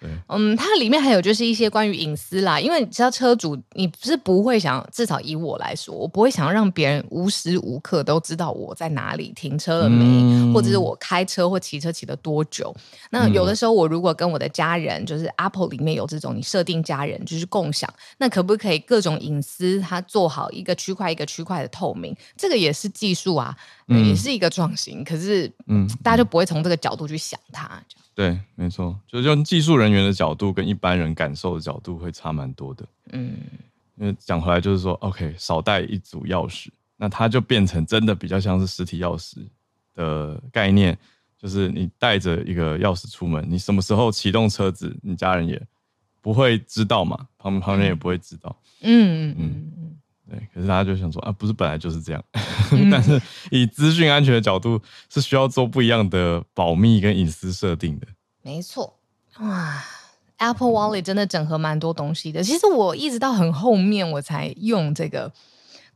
[SPEAKER 1] 对
[SPEAKER 2] 嗯，它里面还有就是一些关于隐私啦，因为你知道车主，你是不会想，至少以我来说，我不会想要让别人无时无刻都知道我在哪里停车了没，嗯、或者是我开车或骑车骑了多久。那有的时候，我如果跟我的家人，就是 Apple 里面有这种你设定家人就是共享，那可不可以各种隐私它做好一个区块一个区块的透明？这个也是技术啊，嗯、也是一个创新。可是，嗯，大家就不会从这个角度去想它。
[SPEAKER 1] 对，没错，就是用技术人员的角度跟一般人感受的角度会差蛮多的。嗯，因为讲回来就是说，OK，少带一组钥匙，那它就变成真的比较像是实体钥匙的概念，就是你带着一个钥匙出门，你什么时候启动车子，你家人也不会知道嘛，旁旁人也不会知道。嗯嗯嗯。嗯对，可是大家就想说啊，不是本来就是这样，<laughs> 嗯、但是以资讯安全的角度，是需要做不一样的保密跟隐私设定的。
[SPEAKER 2] 没错，哇，Apple Wallet 真的整合蛮多东西的。其实我一直到很后面我才用这个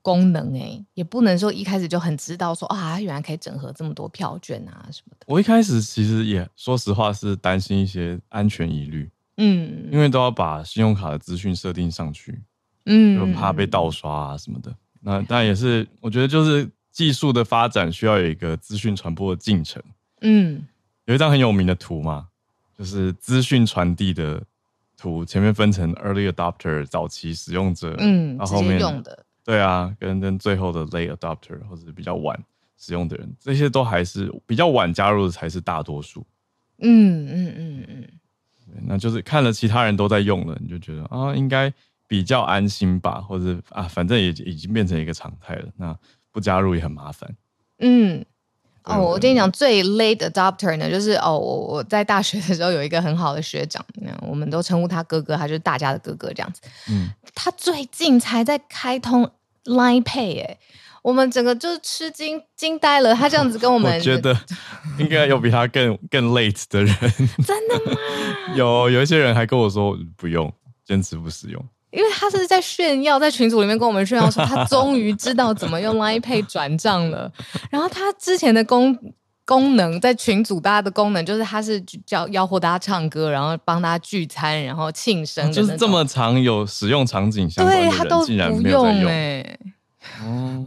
[SPEAKER 2] 功能，哎，也不能说一开始就很知道说啊，原来可以整合这么多票券啊什么的。
[SPEAKER 1] 我一开始其实也说实话是担心一些安全疑虑，嗯，因为都要把信用卡的资讯设定上去。嗯，就怕被盗刷啊什么的。那但也是，我觉得就是技术的发展需要有一个资讯传播的进程。嗯，有一张很有名的图嘛，就是资讯传递的图，前面分成 early adopter 早期使用者，嗯，然后后面用的，对啊，跟跟最后的 late adopter 或者是比较晚使用的人，这些都还是比较晚加入的才是大多数。嗯嗯嗯嗯，那就是看了其他人都在用了，你就觉得啊，应该。比较安心吧，或者啊，反正也已经变成一个常态了。那不加入也很麻烦。嗯，
[SPEAKER 2] 哦，我跟你讲，最 late adopter 呢，就是哦，我我在大学的时候有一个很好的学长，那我们都称呼他哥哥，他就是大家的哥哥这样子。嗯，他最近才在开通 Line Pay，哎，我们整个就是吃惊惊呆了。他这样子跟我们，<laughs>
[SPEAKER 1] 我觉得应该有比他更更 late 的人。
[SPEAKER 2] 真的吗？<laughs>
[SPEAKER 1] 有有一些人还跟我说不用，坚持不使用。
[SPEAKER 2] 因为他是在炫耀，在群组里面跟我们炫耀说，他终于知道怎么用 Line Pay 转账了。然后他之前的功功能，在群组大家的功能，就是他是叫吆喝大家唱歌，然后帮大家聚餐，然后庆生，
[SPEAKER 1] 哦，就是这么常有使用场景相关的人，
[SPEAKER 2] 对他都不用哎。哦，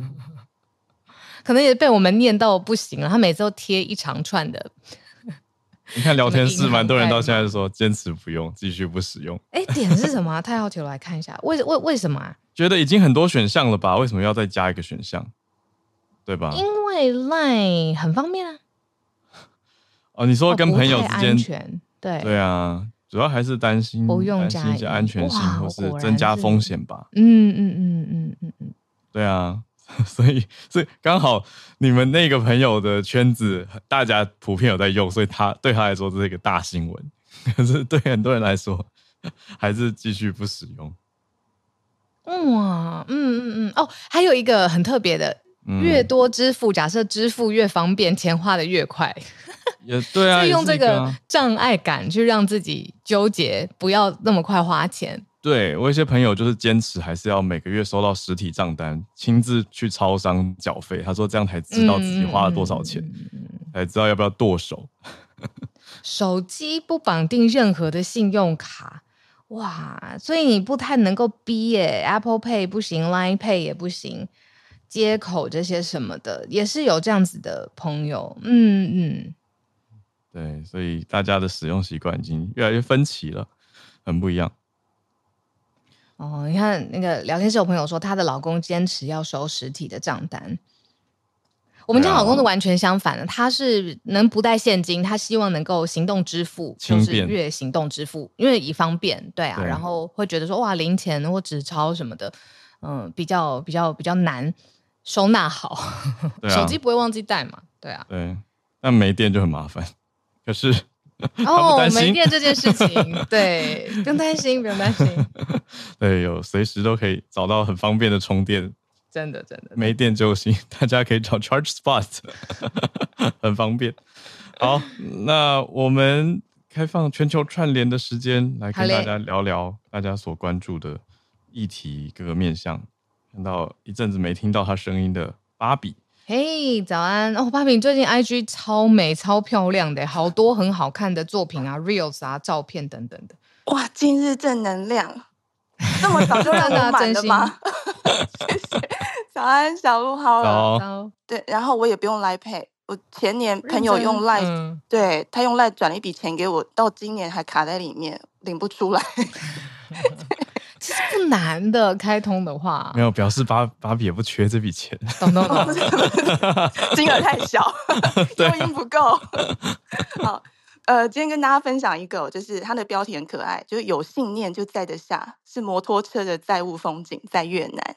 [SPEAKER 2] 可能也被我们念到不行了。他每次都贴一长串的。
[SPEAKER 1] 你看聊天室，蛮多人到现在就说坚持不用，继续不使用。
[SPEAKER 2] 哎，点是什么？太好奇了，来看一下。为为为什么啊？
[SPEAKER 1] 觉得已经很多选项了吧？为什么要再加一个选项？对吧？
[SPEAKER 2] 因为 Line 很方便啊。
[SPEAKER 1] 哦，你说跟朋友之间，
[SPEAKER 2] 安全对
[SPEAKER 1] 对啊，主要还是担心
[SPEAKER 2] 不用
[SPEAKER 1] 加一些安全性，或是增加风险吧。
[SPEAKER 2] 嗯嗯嗯嗯嗯嗯，
[SPEAKER 1] 对啊。<laughs> 所以，所以刚好你们那个朋友的圈子，大家普遍有在用，所以他对他来说这是一个大新闻。可是对很多人来说，还是继续不使用。
[SPEAKER 2] 哇，嗯嗯嗯，哦，还有一个很特别的，越多支付，假设支付越方便，钱花的越快。
[SPEAKER 1] 也对啊，<laughs> 就
[SPEAKER 2] 用这个障碍感去让自己纠结，不要那么快花钱。
[SPEAKER 1] 对，我一些朋友就是坚持还是要每个月收到实体账单，亲自去超商缴费。他说这样才知道自己花了多少钱，嗯、才知道要不要剁手。<laughs>
[SPEAKER 2] 手机不绑定任何的信用卡，哇！所以你不太能够逼耶，Apple Pay 不行，Line Pay 也不行，接口这些什么的也是有这样子的朋友。嗯嗯，
[SPEAKER 1] 对，所以大家的使用习惯已经越来越分歧了，很不一样。
[SPEAKER 2] 哦，你看那个聊天室有朋友说，她的老公坚持要收实体的账单。我们家老公是完全相反的，他是能不带现金，他希望能够行动支付，就是越行动支付，因为以方便，对啊，然后会觉得说哇，零钱或纸钞什么的，嗯，比较比较比较难收纳好，手机不会忘记带嘛，对啊，
[SPEAKER 1] 对，但没电就很麻烦，可是。<laughs>
[SPEAKER 2] 哦，没电这件事情，<laughs> 对，不用担心，不用担心。<laughs>
[SPEAKER 1] 对，有随时都可以找到很方便的充电
[SPEAKER 2] 真的真的
[SPEAKER 1] 没电就行，大家可以找 Charge Spot，很方便。好，那我们开放全球串联的时间，来跟大家聊聊大家所关注的议题各个面向。看到一阵子没听到他声音的芭比，
[SPEAKER 2] 嘿，早安哦，芭比最近 IG 超美超漂亮的，好多很好看的作品啊，Reels 啊，照片等等的。
[SPEAKER 3] 哇，今日正能量，这么早就 <laughs> 让我满了吗？<laughs> 谢谢，早安小鹿好了，对，然后我也不用 Pay。我前年朋友用 Line，、嗯、对他用 Line 转了一笔钱给我，到今年还卡在里面，领不出来。<laughs>
[SPEAKER 2] 其实不难的，开通的话
[SPEAKER 1] 没有表示芭芭比也不缺这笔钱，
[SPEAKER 2] 懂懂懂，<laughs>
[SPEAKER 3] 金额太小，诱因不够。好，呃，今天跟大家分享一个，就是它的标题很可爱，就是有信念就载得下，是摩托车的载物风景，在越南。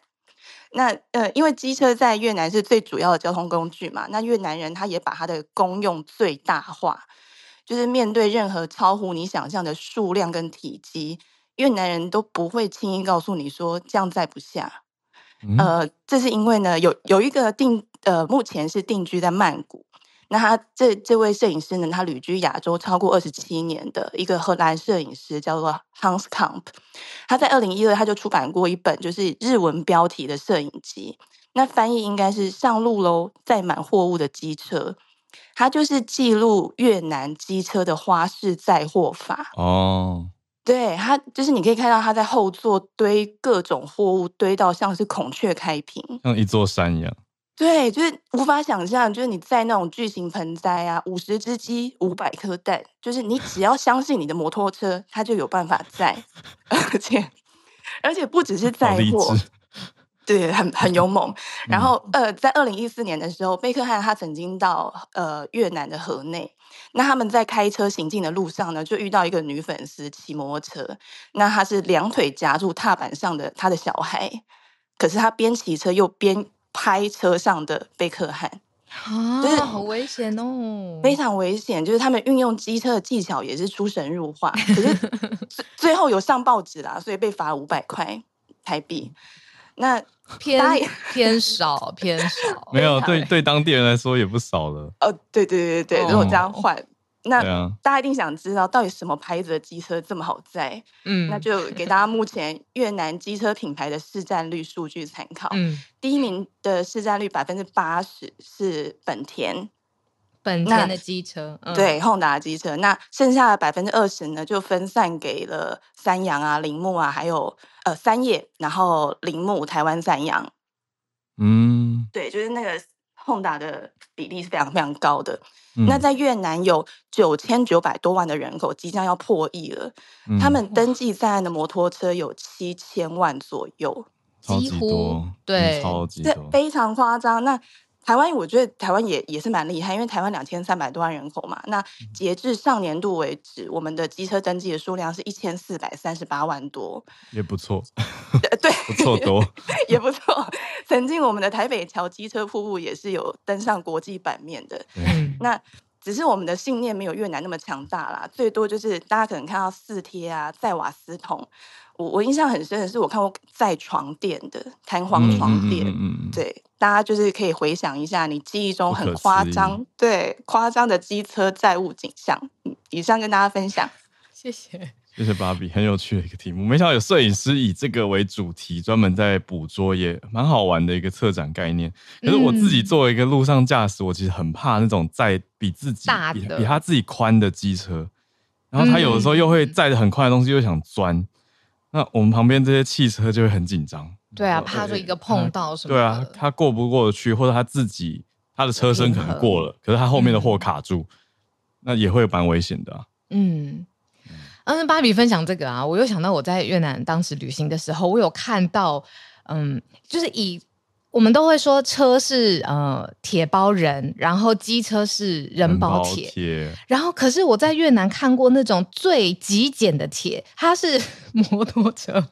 [SPEAKER 3] 那呃，因为机车在越南是最主要的交通工具嘛，那越南人他也把它的功用最大化，就是面对任何超乎你想象的数量跟体积，越南人都不会轻易告诉你说这样载不下。嗯、呃，这是因为呢，有有一个定呃，目前是定居在曼谷。那他这这位摄影师呢，他旅居亚洲超过二十七年的一个荷兰摄影师，叫做 Hans Kamp。他在二零一二他就出版过一本就是日文标题的摄影集，那翻译应该是上路喽，载满货物的机车。他就是记录越南机车的花式载货法。哦，对，他就是你可以看到他在后座堆各种货物，堆到像是孔雀开屏，
[SPEAKER 1] 像一座山一样。
[SPEAKER 3] 对，就是无法想象，就是你在那种巨型盆栽啊，五十只鸡，五百颗蛋，就是你只要相信你的摩托车，它就有办法载，<laughs> 而且而且不只是载货，对，很很勇猛。然后呃，在二零一四年的时候，贝克汉他曾经到呃越南的河内，那他们在开车行进的路上呢，就遇到一个女粉丝骑摩托车，那她是两腿夹住踏板上的她的小孩，可是她边骑车又边。拍车上的贝克汉，
[SPEAKER 2] 啊，就是好危险哦，
[SPEAKER 3] 非常危险。就是他们运用机车的技巧也是出神入化，可是 <laughs> 最后有上报纸啦，所以被罚五百块台币。<laughs> 那 <laughs>
[SPEAKER 2] 偏偏少偏少，<laughs>
[SPEAKER 1] 没有对对当地人来说也不少了。
[SPEAKER 3] 哦，对对对对，如果这样换。那大家一定想知道，到底什么牌子的机车这么好载？嗯，那就给大家目前越南机车品牌的市占率数据参考。嗯，第一名的市占率百分之八十是本田，
[SPEAKER 2] 本田的机车，
[SPEAKER 3] 嗯、对，Honda 机车。那剩下的百分之二十呢，就分散给了三洋啊、铃木啊，还有呃三叶，然后铃木、台湾三洋。嗯，对，就是那个。Honda 的比例是非常非常高的。嗯、那在越南有九千九百多万的人口，即将要破亿了。嗯、他们登记在案的摩托车有七千万左右，
[SPEAKER 2] 几乎对，超级
[SPEAKER 3] 多，这非常夸张。那台湾，我觉得台湾也也是蛮厉害，因为台湾两千三百多万人口嘛。那截至上年度为止，我们的机车登记的数量是一千四百三十八万多，
[SPEAKER 1] 也不错。
[SPEAKER 3] 对，
[SPEAKER 1] 不错多，
[SPEAKER 3] 也不错。曾经我们的台北桥机车瀑布也是有登上国际版面的。嗯，那只是我们的信念没有越南那么强大啦，最多就是大家可能看到四贴啊，载瓦斯桶。我我印象很深的是，我看过载床垫的弹簧床垫，嗯嗯嗯、对，大家就是可以回想一下你记忆中很夸张，对，夸张的机车载物景象。以上跟大家分享，<laughs>
[SPEAKER 2] 谢谢，
[SPEAKER 1] 谢谢芭比，很有趣的一个题目，没想到有摄影师以这个为主题，专门在捕捉，也蛮好玩的一个策展概念。可是我自己作为一个路上驾驶，我其实很怕那种载比自己大的比，比他自己宽的机车，然后他有的时候又会载着很快的东西，又想钻。那我们旁边这些汽车就会很紧张，
[SPEAKER 2] 对啊，怕说一个碰到什么，
[SPEAKER 1] 对啊，他过不过得去，或者他自己他的车身可能过了，可是他后面的货卡住，嗯、那也会蛮危险的、啊。嗯，
[SPEAKER 2] 嗯，芭比分享这个啊，我又想到我在越南当时旅行的时候，我有看到，嗯，就是以。我们都会说车是呃铁包人，然后机车是人包铁。然后可是我在越南看过那种最极简的铁，它是 <laughs> 摩托车，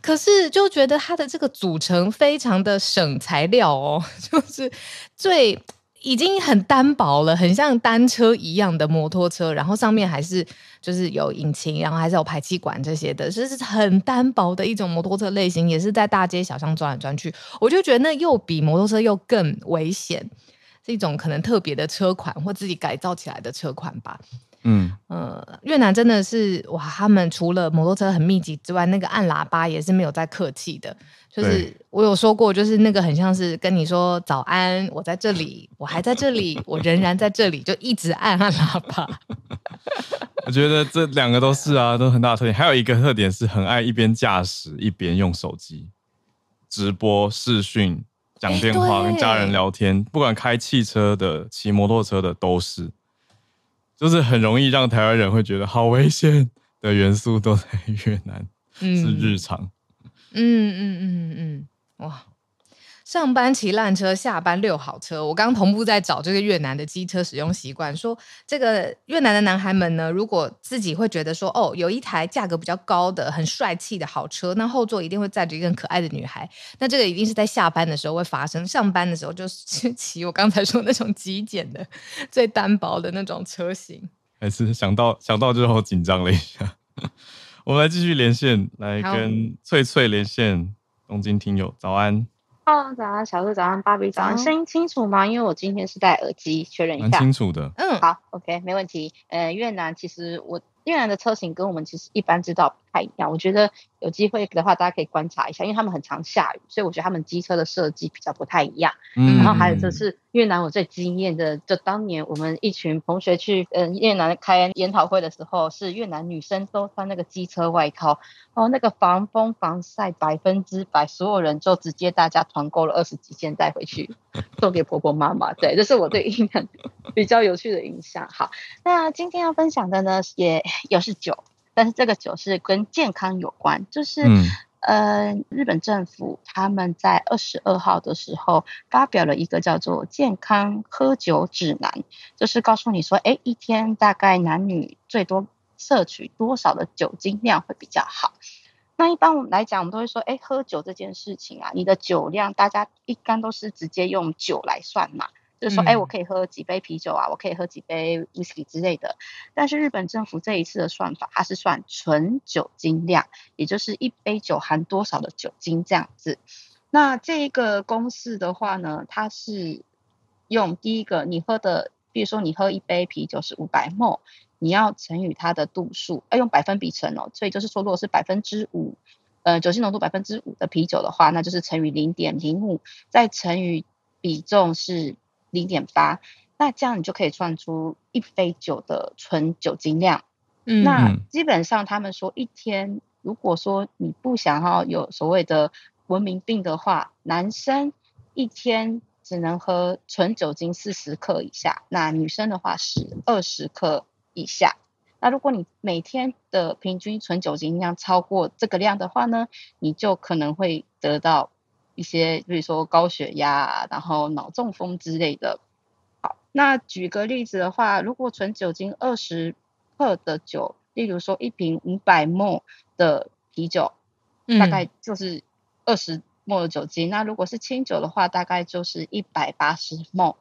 [SPEAKER 2] 可是就觉得它的这个组成非常的省材料哦，<laughs> 就是最已经很单薄了，很像单车一样的摩托车，然后上面还是就是有引擎，然后还是有排气管这些的，就是很单薄的一种摩托车类型，也是在大街小巷转来转去。我就觉得那又比摩托车又更危险，是一种可能特别的车款或自己改造起来的车款吧。嗯呃，越南真的是哇，他们除了摩托车很密集之外，那个按喇叭也是没有在客气的。就是我有说过，就是那个很像是跟你说早安，我在这里，我还在这里，我仍然在这里，就一直按按喇叭。<laughs>
[SPEAKER 1] 我觉得这两个都是啊，都很大的特点。还有一个特点是很爱一边驾驶一边用手机直播视讯讲电话跟家人聊天，不管开汽车的、骑摩托车的都是。就是很容易让台湾人会觉得好危险的元素都在越南，嗯、是日常。
[SPEAKER 2] 嗯嗯嗯嗯，哇！上班骑烂车，下班遛好车。我刚同步在找这个越南的机车使用习惯，说这个越南的男孩们呢，如果自己会觉得说，哦，有一台价格比较高的、很帅气的好车，那后座一定会载着一个可爱的女孩。那这个一定是在下班的时候会发生，上班的时候就是骑我刚才说那种极简的、最单薄的那种车型。
[SPEAKER 1] 还是想到想到之后紧张了一下。我们来继续连线，来跟翠翠连线，东京听友早安。
[SPEAKER 4] 哦，早安，小鹿早安，芭比早安，声音清楚吗？因为我今天是戴耳机，确认一下。
[SPEAKER 1] 蛮清楚的。
[SPEAKER 4] 嗯，好，OK，没问题。呃，越南其实我越南的车型跟我们其实一般知道不太一样，我觉得有机会的话，大家可以观察一下，因为他们很常下雨，所以我觉得他们机车的设计比较不太一样。嗯，然后还有就是越南，我最惊艳的，就当年我们一群同学去嗯、呃、越南开研讨会的时候，是越南女生都穿那个机车外套，哦，那个防风防晒百分之百，所有人就直接大家团购了二十几件带回去 <laughs> 送给婆婆妈妈。对，这是我对越南比较有趣的印象。好，那今天要分享的呢，也又是酒。但是这个酒是跟健康有关，就是，嗯、呃，日本政府他们在二十二号的时候发表了一个叫做健康喝酒指南，就是告诉你说，哎，一天大概男女最多摄取多少的酒精量会比较好。那一般我们来讲，我们都会说，哎，喝酒这件事情啊，你的酒量，大家一般都是直接用酒来算嘛。就是说，哎，我可以喝几杯啤酒啊，我可以喝几杯威士忌之类的。但是日本政府这一次的算法，它是算纯酒精量，也就是一杯酒含多少的酒精这样子。那这个公式的话呢，它是用第一个你喝的，比如说你喝一杯啤酒是五百 ml，你要乘以它的度数，要用百分比乘哦。所以就是说，如果是百分之五，呃，酒精浓度百分之五的啤酒的话，那就是乘以零点零五，再乘以比重是。零点八，那这样你就可以算出一杯酒的纯酒精量。嗯，那基本上他们说一天，如果说你不想要有所谓的文明病的话，男生一天只能喝纯酒精四十克以下，那女生的话是二十克以下。那如果你每天的平均纯酒精量超过这个量的话呢，你就可能会得到。一些，比如说高血压，然后脑中风之类的。好，那举个例子的话，如果纯酒精二十克的酒，例如说一瓶五百 ml 的啤酒，大概就是二十 ml 的酒精。嗯、那如果是清酒的话，大概就是一百八十 ml，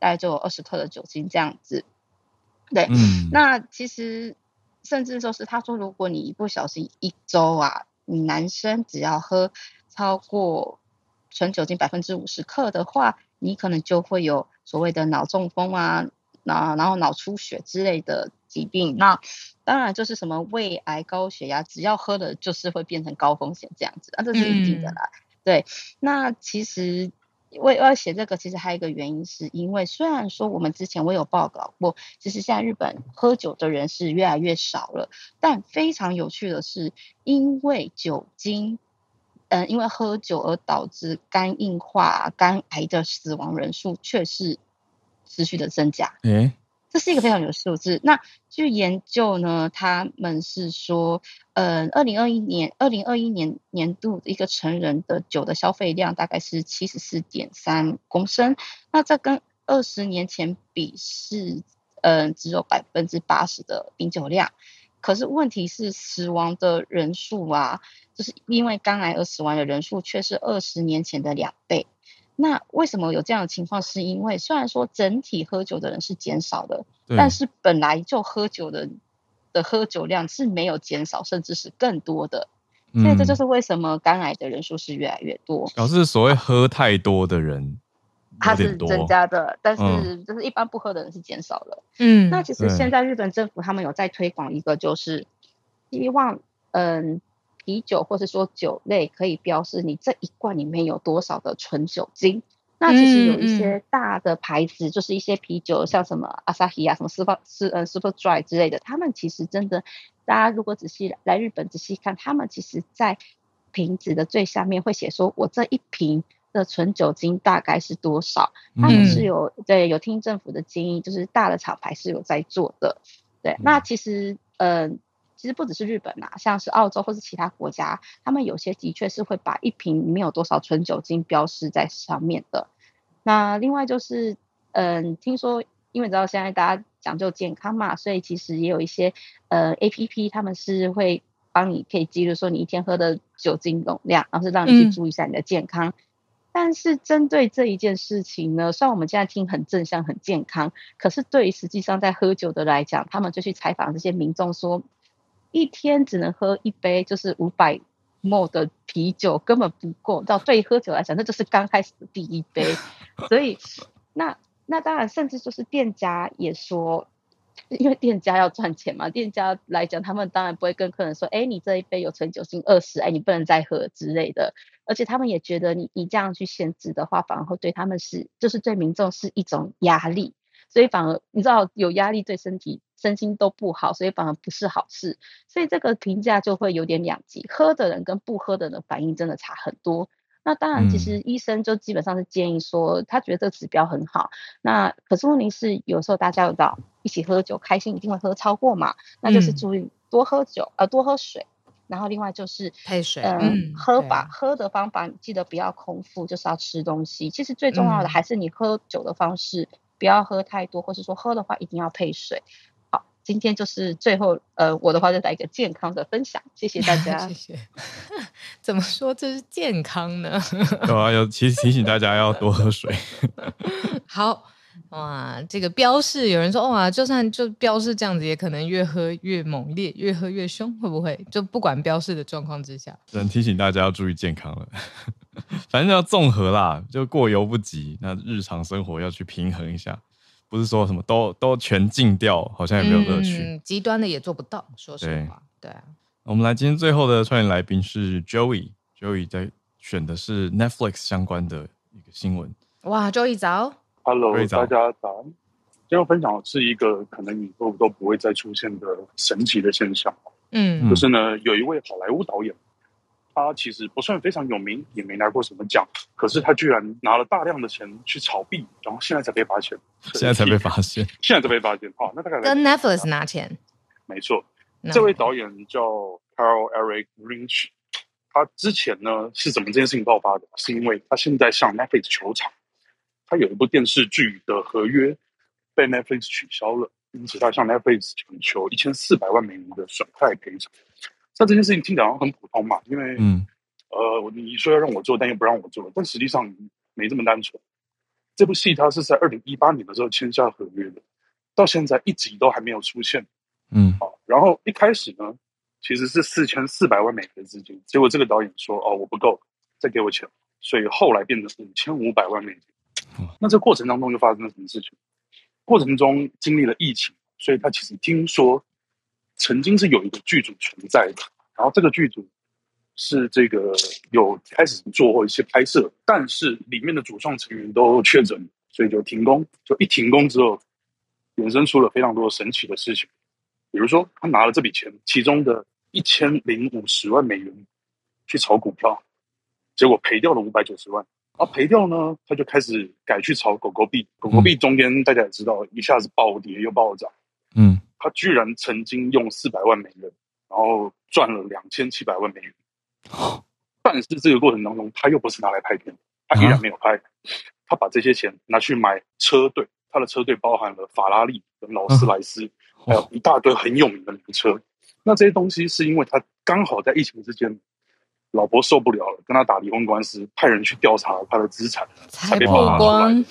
[SPEAKER 4] 大概就有二十克的酒精这样子。对，嗯、那其实甚至就是他说，如果你一不小心一周啊，你男生只要喝超过纯酒精百分之五十克的话，你可能就会有所谓的脑中风啊，那然后脑出血之类的疾病。那当然就是什么胃癌、高血压，只要喝了就是会变成高风险这样子，那这是一定的啦。嗯、对，那其实我我要写这个，其实还有一个原因，是因为虽然说我们之前我有报告过，其实现在日本喝酒的人是越来越少了，但非常有趣的是，因为酒精。嗯，因为喝酒而导致肝硬化、肝癌的死亡人数却是持续的增加。嗯，这是一个非常有数字。那据研究呢，他们是说，呃，二零二一年、二零二一年年度一个成人的酒的消费量大概是七十四点三公升。那这跟二十年前比是，嗯、呃，只有百分之八十的饮酒量。可是问题是，死亡的人数啊，就是因为肝癌而死亡的人数却是二十年前的两倍。那为什么有这样的情况？是因为虽然说整体喝酒的人是减少的，但是本来就喝酒的的喝酒量是没有减少，甚至是更多的。所以这就是为什么肝癌的人数是越来越多。
[SPEAKER 1] 表示所谓喝太多的人，
[SPEAKER 4] 它是增加的，但是就是一般不喝的人是减少了。嗯，那其实现在日本政府他们有在推广一个，就是希望嗯。啤酒或是说酒类可以标示你这一罐里面有多少的纯酒精。那其实有一些大的牌子，就是一些啤酒，像什么 Asahi 啊，什么 Super 是呃 Super Dry 之类的，他们其实真的，大家如果仔细来日本仔细看，他们其实在瓶子的最下面会写说，我这一瓶的纯酒精大概是多少。他们是有对有听政府的建议，就是大的厂牌是有在做的。对，那其实嗯。呃其实不只是日本呐，像是澳洲或是其他国家，他们有些的确是会把一瓶里面有多少纯酒精标示在上面的。那另外就是，嗯，听说因为你知道现在大家讲究健康嘛，所以其实也有一些呃 APP，他们是会帮你可以记录说你一天喝的酒精容量，然后是让你去注意一下你的健康。嗯、但是针对这一件事情呢，虽然我们现在听很正向、很健康，可是对于实际上在喝酒的来讲，他们就去采访这些民众说。一天只能喝一杯，就是五百 ml 的啤酒，根本不够。到对喝酒来讲，那就是刚开始的第一杯。所以，<laughs> 那那当然，甚至就是店家也说，因为店家要赚钱嘛，店家来讲，他们当然不会跟客人说，哎，你这一杯有纯酒精二十，哎，你不能再喝之类的。而且他们也觉得你，你你这样去限制的话，反而会对他们是，就是对民众是一种压力。所以反而你知道有压力对身体身心都不好，所以反而不是好事。所以这个评价就会有点两极，喝的人跟不喝的人反应真的差很多。那当然，其实医生就基本上是建议说，他觉得这个指标很好。那可是问题是，有时候大家有到一起喝酒，开心一定会喝超过嘛，那就是注意多喝酒，呃，多喝水。然后另外就是
[SPEAKER 2] 配水，
[SPEAKER 4] 嗯，喝法喝的方法，记得不要空腹，就是要吃东西。其实最重要的还是你喝酒的方式。不要喝太多，或是说喝的话一定要配水。好，今天就是最后，呃，我的话就来一个健康的分享，谢谢大 <laughs> 家。谢谢。<laughs>
[SPEAKER 2] 怎么说这是健康呢？
[SPEAKER 1] 有啊，有其实提醒大家要多喝水。<laughs>
[SPEAKER 2] 好哇，这个标示有人说哇，就算就标示这样子，也可能越喝越猛烈，越喝越凶，会不会？就不管标示的状况之下，
[SPEAKER 1] 只能提醒大家要注意健康了。<laughs> 反正要综合啦，就过犹不及。那日常生活要去平衡一下，不是说什么都都全禁掉，好像也没有乐趣。
[SPEAKER 2] 嗯，极端的也做不到，说实话。对，对啊。
[SPEAKER 1] 我们来今天最后的串联来宾是 Joey，Joey 在选的是 Netflix 相关的一个新闻。
[SPEAKER 2] 哇，Joey 早
[SPEAKER 5] ，Hello，大家早。今天要分享的是一个可能以后都不会再出现的神奇的现象。嗯，就是呢，有一位好莱坞导演。他其实不算非常有名，也没拿过什么奖，可是他居然拿了大量的钱去炒币，然后现在才被发现。
[SPEAKER 1] 现在才被发现，<laughs>
[SPEAKER 5] 现在才被发现。好，那大概
[SPEAKER 2] 跟 Netflix 拿钱？
[SPEAKER 5] 没错，这位导演叫 Carl Eric Lynch，他之前呢是怎么这件事情爆发的？是因为他现在向 Netflix 求偿，他有一部电视剧的合约被 Netflix 取消了，因此他向 Netflix 请求一千四百万美元的损害赔偿。像这件事情听起来很普通嘛，因为，嗯，呃，你说要让我做，但又不让我做，但实际上没这么单纯。这部戏它是在二零一八年的时候签下合约的，到现在一集都还没有出现，嗯，好，然后一开始呢，其实是四千四百万美元的资金，结果这个导演说，哦，我不够，再给我钱，所以后来变成五千五百万美那这过程当中就发生了什么事情？过程中经历了疫情，所以他其实听说。曾经是有一个剧组存在的，然后这个剧组是这个有开始做过一些拍摄，但是里面的主创成员都确诊，所以就停工。就一停工之后，衍生出了非常多神奇的事情，比如说他拿了这笔钱，其中的一千零五十万美元去炒股票，结果赔掉了五百九十万。啊，赔掉呢，他就开始改去炒狗狗币，狗狗币中间大家也知道，一下子暴跌又暴涨，嗯。他居然曾经用四百万美元，然后赚了两千七百万美元。<laughs> 但是这个过程当中，他又不是拿来拍片，他依然没有拍。他把这些钱拿去买车队，他的车队包含了法拉利跟劳斯莱斯，还有一大堆很有名的名车。那这些东西是因为他刚好在疫情之间老婆受不了了，跟他打离婚官司，派人去调查他的资产，
[SPEAKER 2] 才被曝光，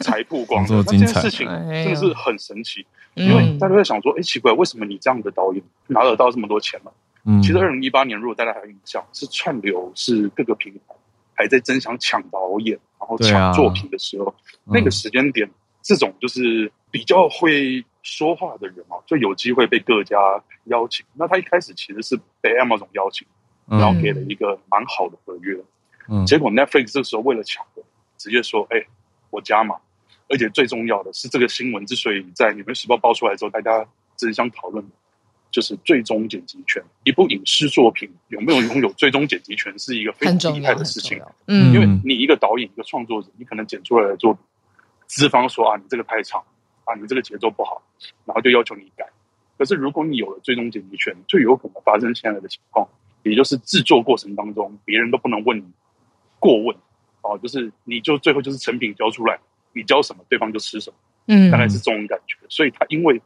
[SPEAKER 5] 才曝光。<laughs> 那这件事情真的是很神奇，哎、因为大家在想说，哎，奇怪，为什么你这样的导演拿得到这么多钱呢？嗯，其实二零一八年，如果大家还有印象，是串流是各个平台还在争相抢导演，然后抢作品的时候，那个时间点，这种就是比较会说话的人啊，就有机会被各家邀请。那他一开始其实是被 Amazon 邀请。然后给了一个蛮好的合约，嗯，结果 Netflix 这个时候为了抢的，直接说：“哎，我加码。”而且最重要的是，这个新闻之所以在《纽约时报》爆出来之后，大家争相讨论，就是最终剪辑权。一部影视作品有没有拥有最终剪辑权，是一个非常厉害的事情。嗯，因为你一个导演、一个创作者，你可能剪出来的作品，资方说啊，你这个太长啊，你这个节奏不好，然后就要求你改。可是如果你有了最终剪辑权，就有可能发生现在的情况。也就是制作过程当中，别人都不能问你过问，哦，就是你就最后就是成品交出来，你交什么，对方就吃什么，嗯，大概是这种感觉。所以他因为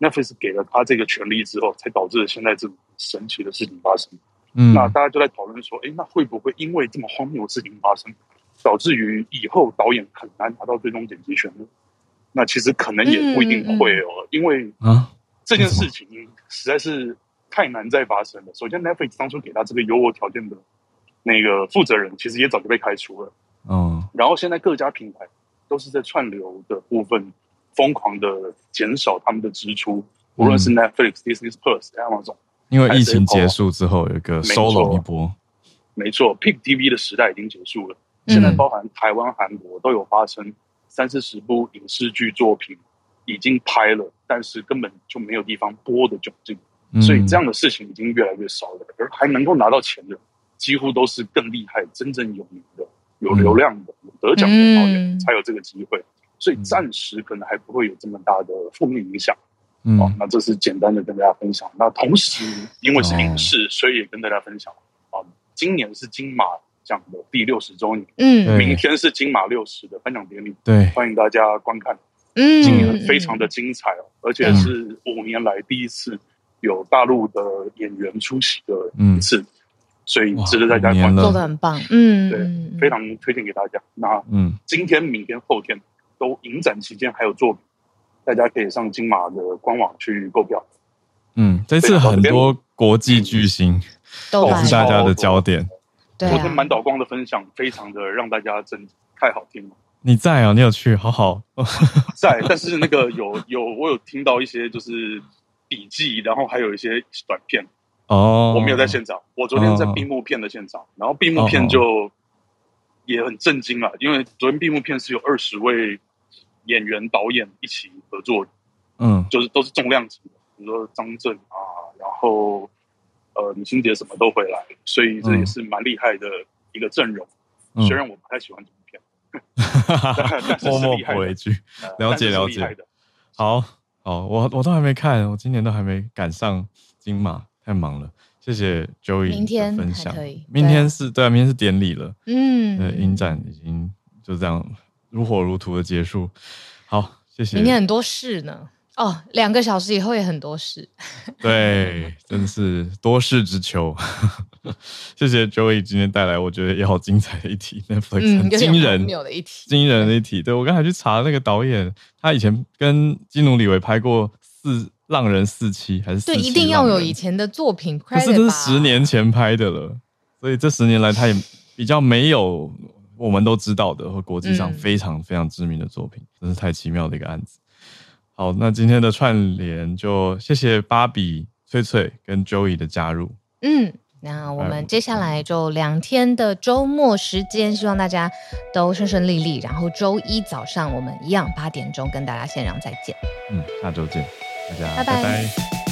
[SPEAKER 5] Netflix 给了他这个权利之后，才导致了现在这种神奇的事情发生。嗯，那大家就在讨论说，哎，那会不会因为这么荒谬的事情发生，导致于以后导演很难拿到最终剪辑权呢？那其实可能也不一定会哦，嗯嗯、因为啊，这件事情实在是。太难再发生了。首先，Netflix 当初给他这个优渥条件的那个负责人，其实也早就被开除了。嗯，然后现在各家平台都是在串流的部分疯狂的减少他们的支出，无论是 Netflix、Disney Plus、Amazon。
[SPEAKER 1] 因为疫情结束之后，有一个收拢一波。
[SPEAKER 5] 没错，Pick TV 的时代已经结束了。现在包含台湾、韩国都有发生三四十部影视剧作品已经拍了，但是根本就没有地方播的窘境。所以这样的事情已经越来越少了，而还能够拿到钱的，几乎都是更厉害、真正有名的、有流量的、有得奖的导演才有这个机会。所以暂时可能还不会有这么大的负面影响。嗯，那这是简单的跟大家分享。那同时，因为是影视，所以也跟大家分享。啊，今年是金马奖的第六十周年，嗯，明天是金马六十的颁奖典礼，
[SPEAKER 1] 对，
[SPEAKER 5] 欢迎大家观看。嗯，今年非常的精彩哦，而且是五年来第一次。有大陆的演员出席的一次，嗯、所以值得大家关注。
[SPEAKER 2] 做的很棒，嗯，
[SPEAKER 5] 对，非常推荐给大家。那嗯，今天、明天、后天都影展期间还有作品，大家可以上金马的官网去购票。
[SPEAKER 1] 嗯，这次很多国际巨星都是大家的焦点。
[SPEAKER 5] 昨天满岛光的分享非常的让大家真太好听了。
[SPEAKER 1] 你在啊？你有去？好好
[SPEAKER 5] 在，但是那个有有我有听到一些就是。笔记，然后还有一些短片哦。Oh, 我没有在现场，我昨天在闭幕片的现场，oh. 然后闭幕片就也很震惊了，因为昨天闭幕片是有二十位演员、导演一起合作，嗯，就是都是重量级的，比如说张震啊，然后呃李心洁什么都回来，所以这也是蛮厉害的一个阵容。嗯、虽然我不太喜欢这部片，<laughs>
[SPEAKER 1] 默默补一句，了解了解，好。哦，我我都还没看，我今年都还没赶上金马，太忙了。谢谢 Joey 明天分享，明天是对啊，明天是典礼了。嗯，呃，影展已经就这样如火如荼的结束。好，谢谢。
[SPEAKER 2] 明天很多事呢。哦，两个小时以后也很多事。<laughs>
[SPEAKER 1] 对，真是多事之秋。<laughs> 谢谢 Joey 今天带来，我觉得也好精彩的一题，Netflix 很惊人，惊人的一题。对，我刚才去查那个导演，他以前跟基努里维拍过四《浪人四期》还是对，
[SPEAKER 2] 一定要有以前的作品。
[SPEAKER 1] 可是这是十年前拍的了，所以这十年来他也比较没有我们都知道的和国际上非常非常知名的作品，真是太奇妙的一个案子。好，那今天的串联就谢谢芭比、翠翠跟 Joey 的加入。
[SPEAKER 2] 嗯，那我们接下来就两天的周末时间，希望大家都顺顺利利。然后周一早上我们一样八点钟跟大家线上再见。
[SPEAKER 1] 嗯，下周见，大家拜拜。拜拜。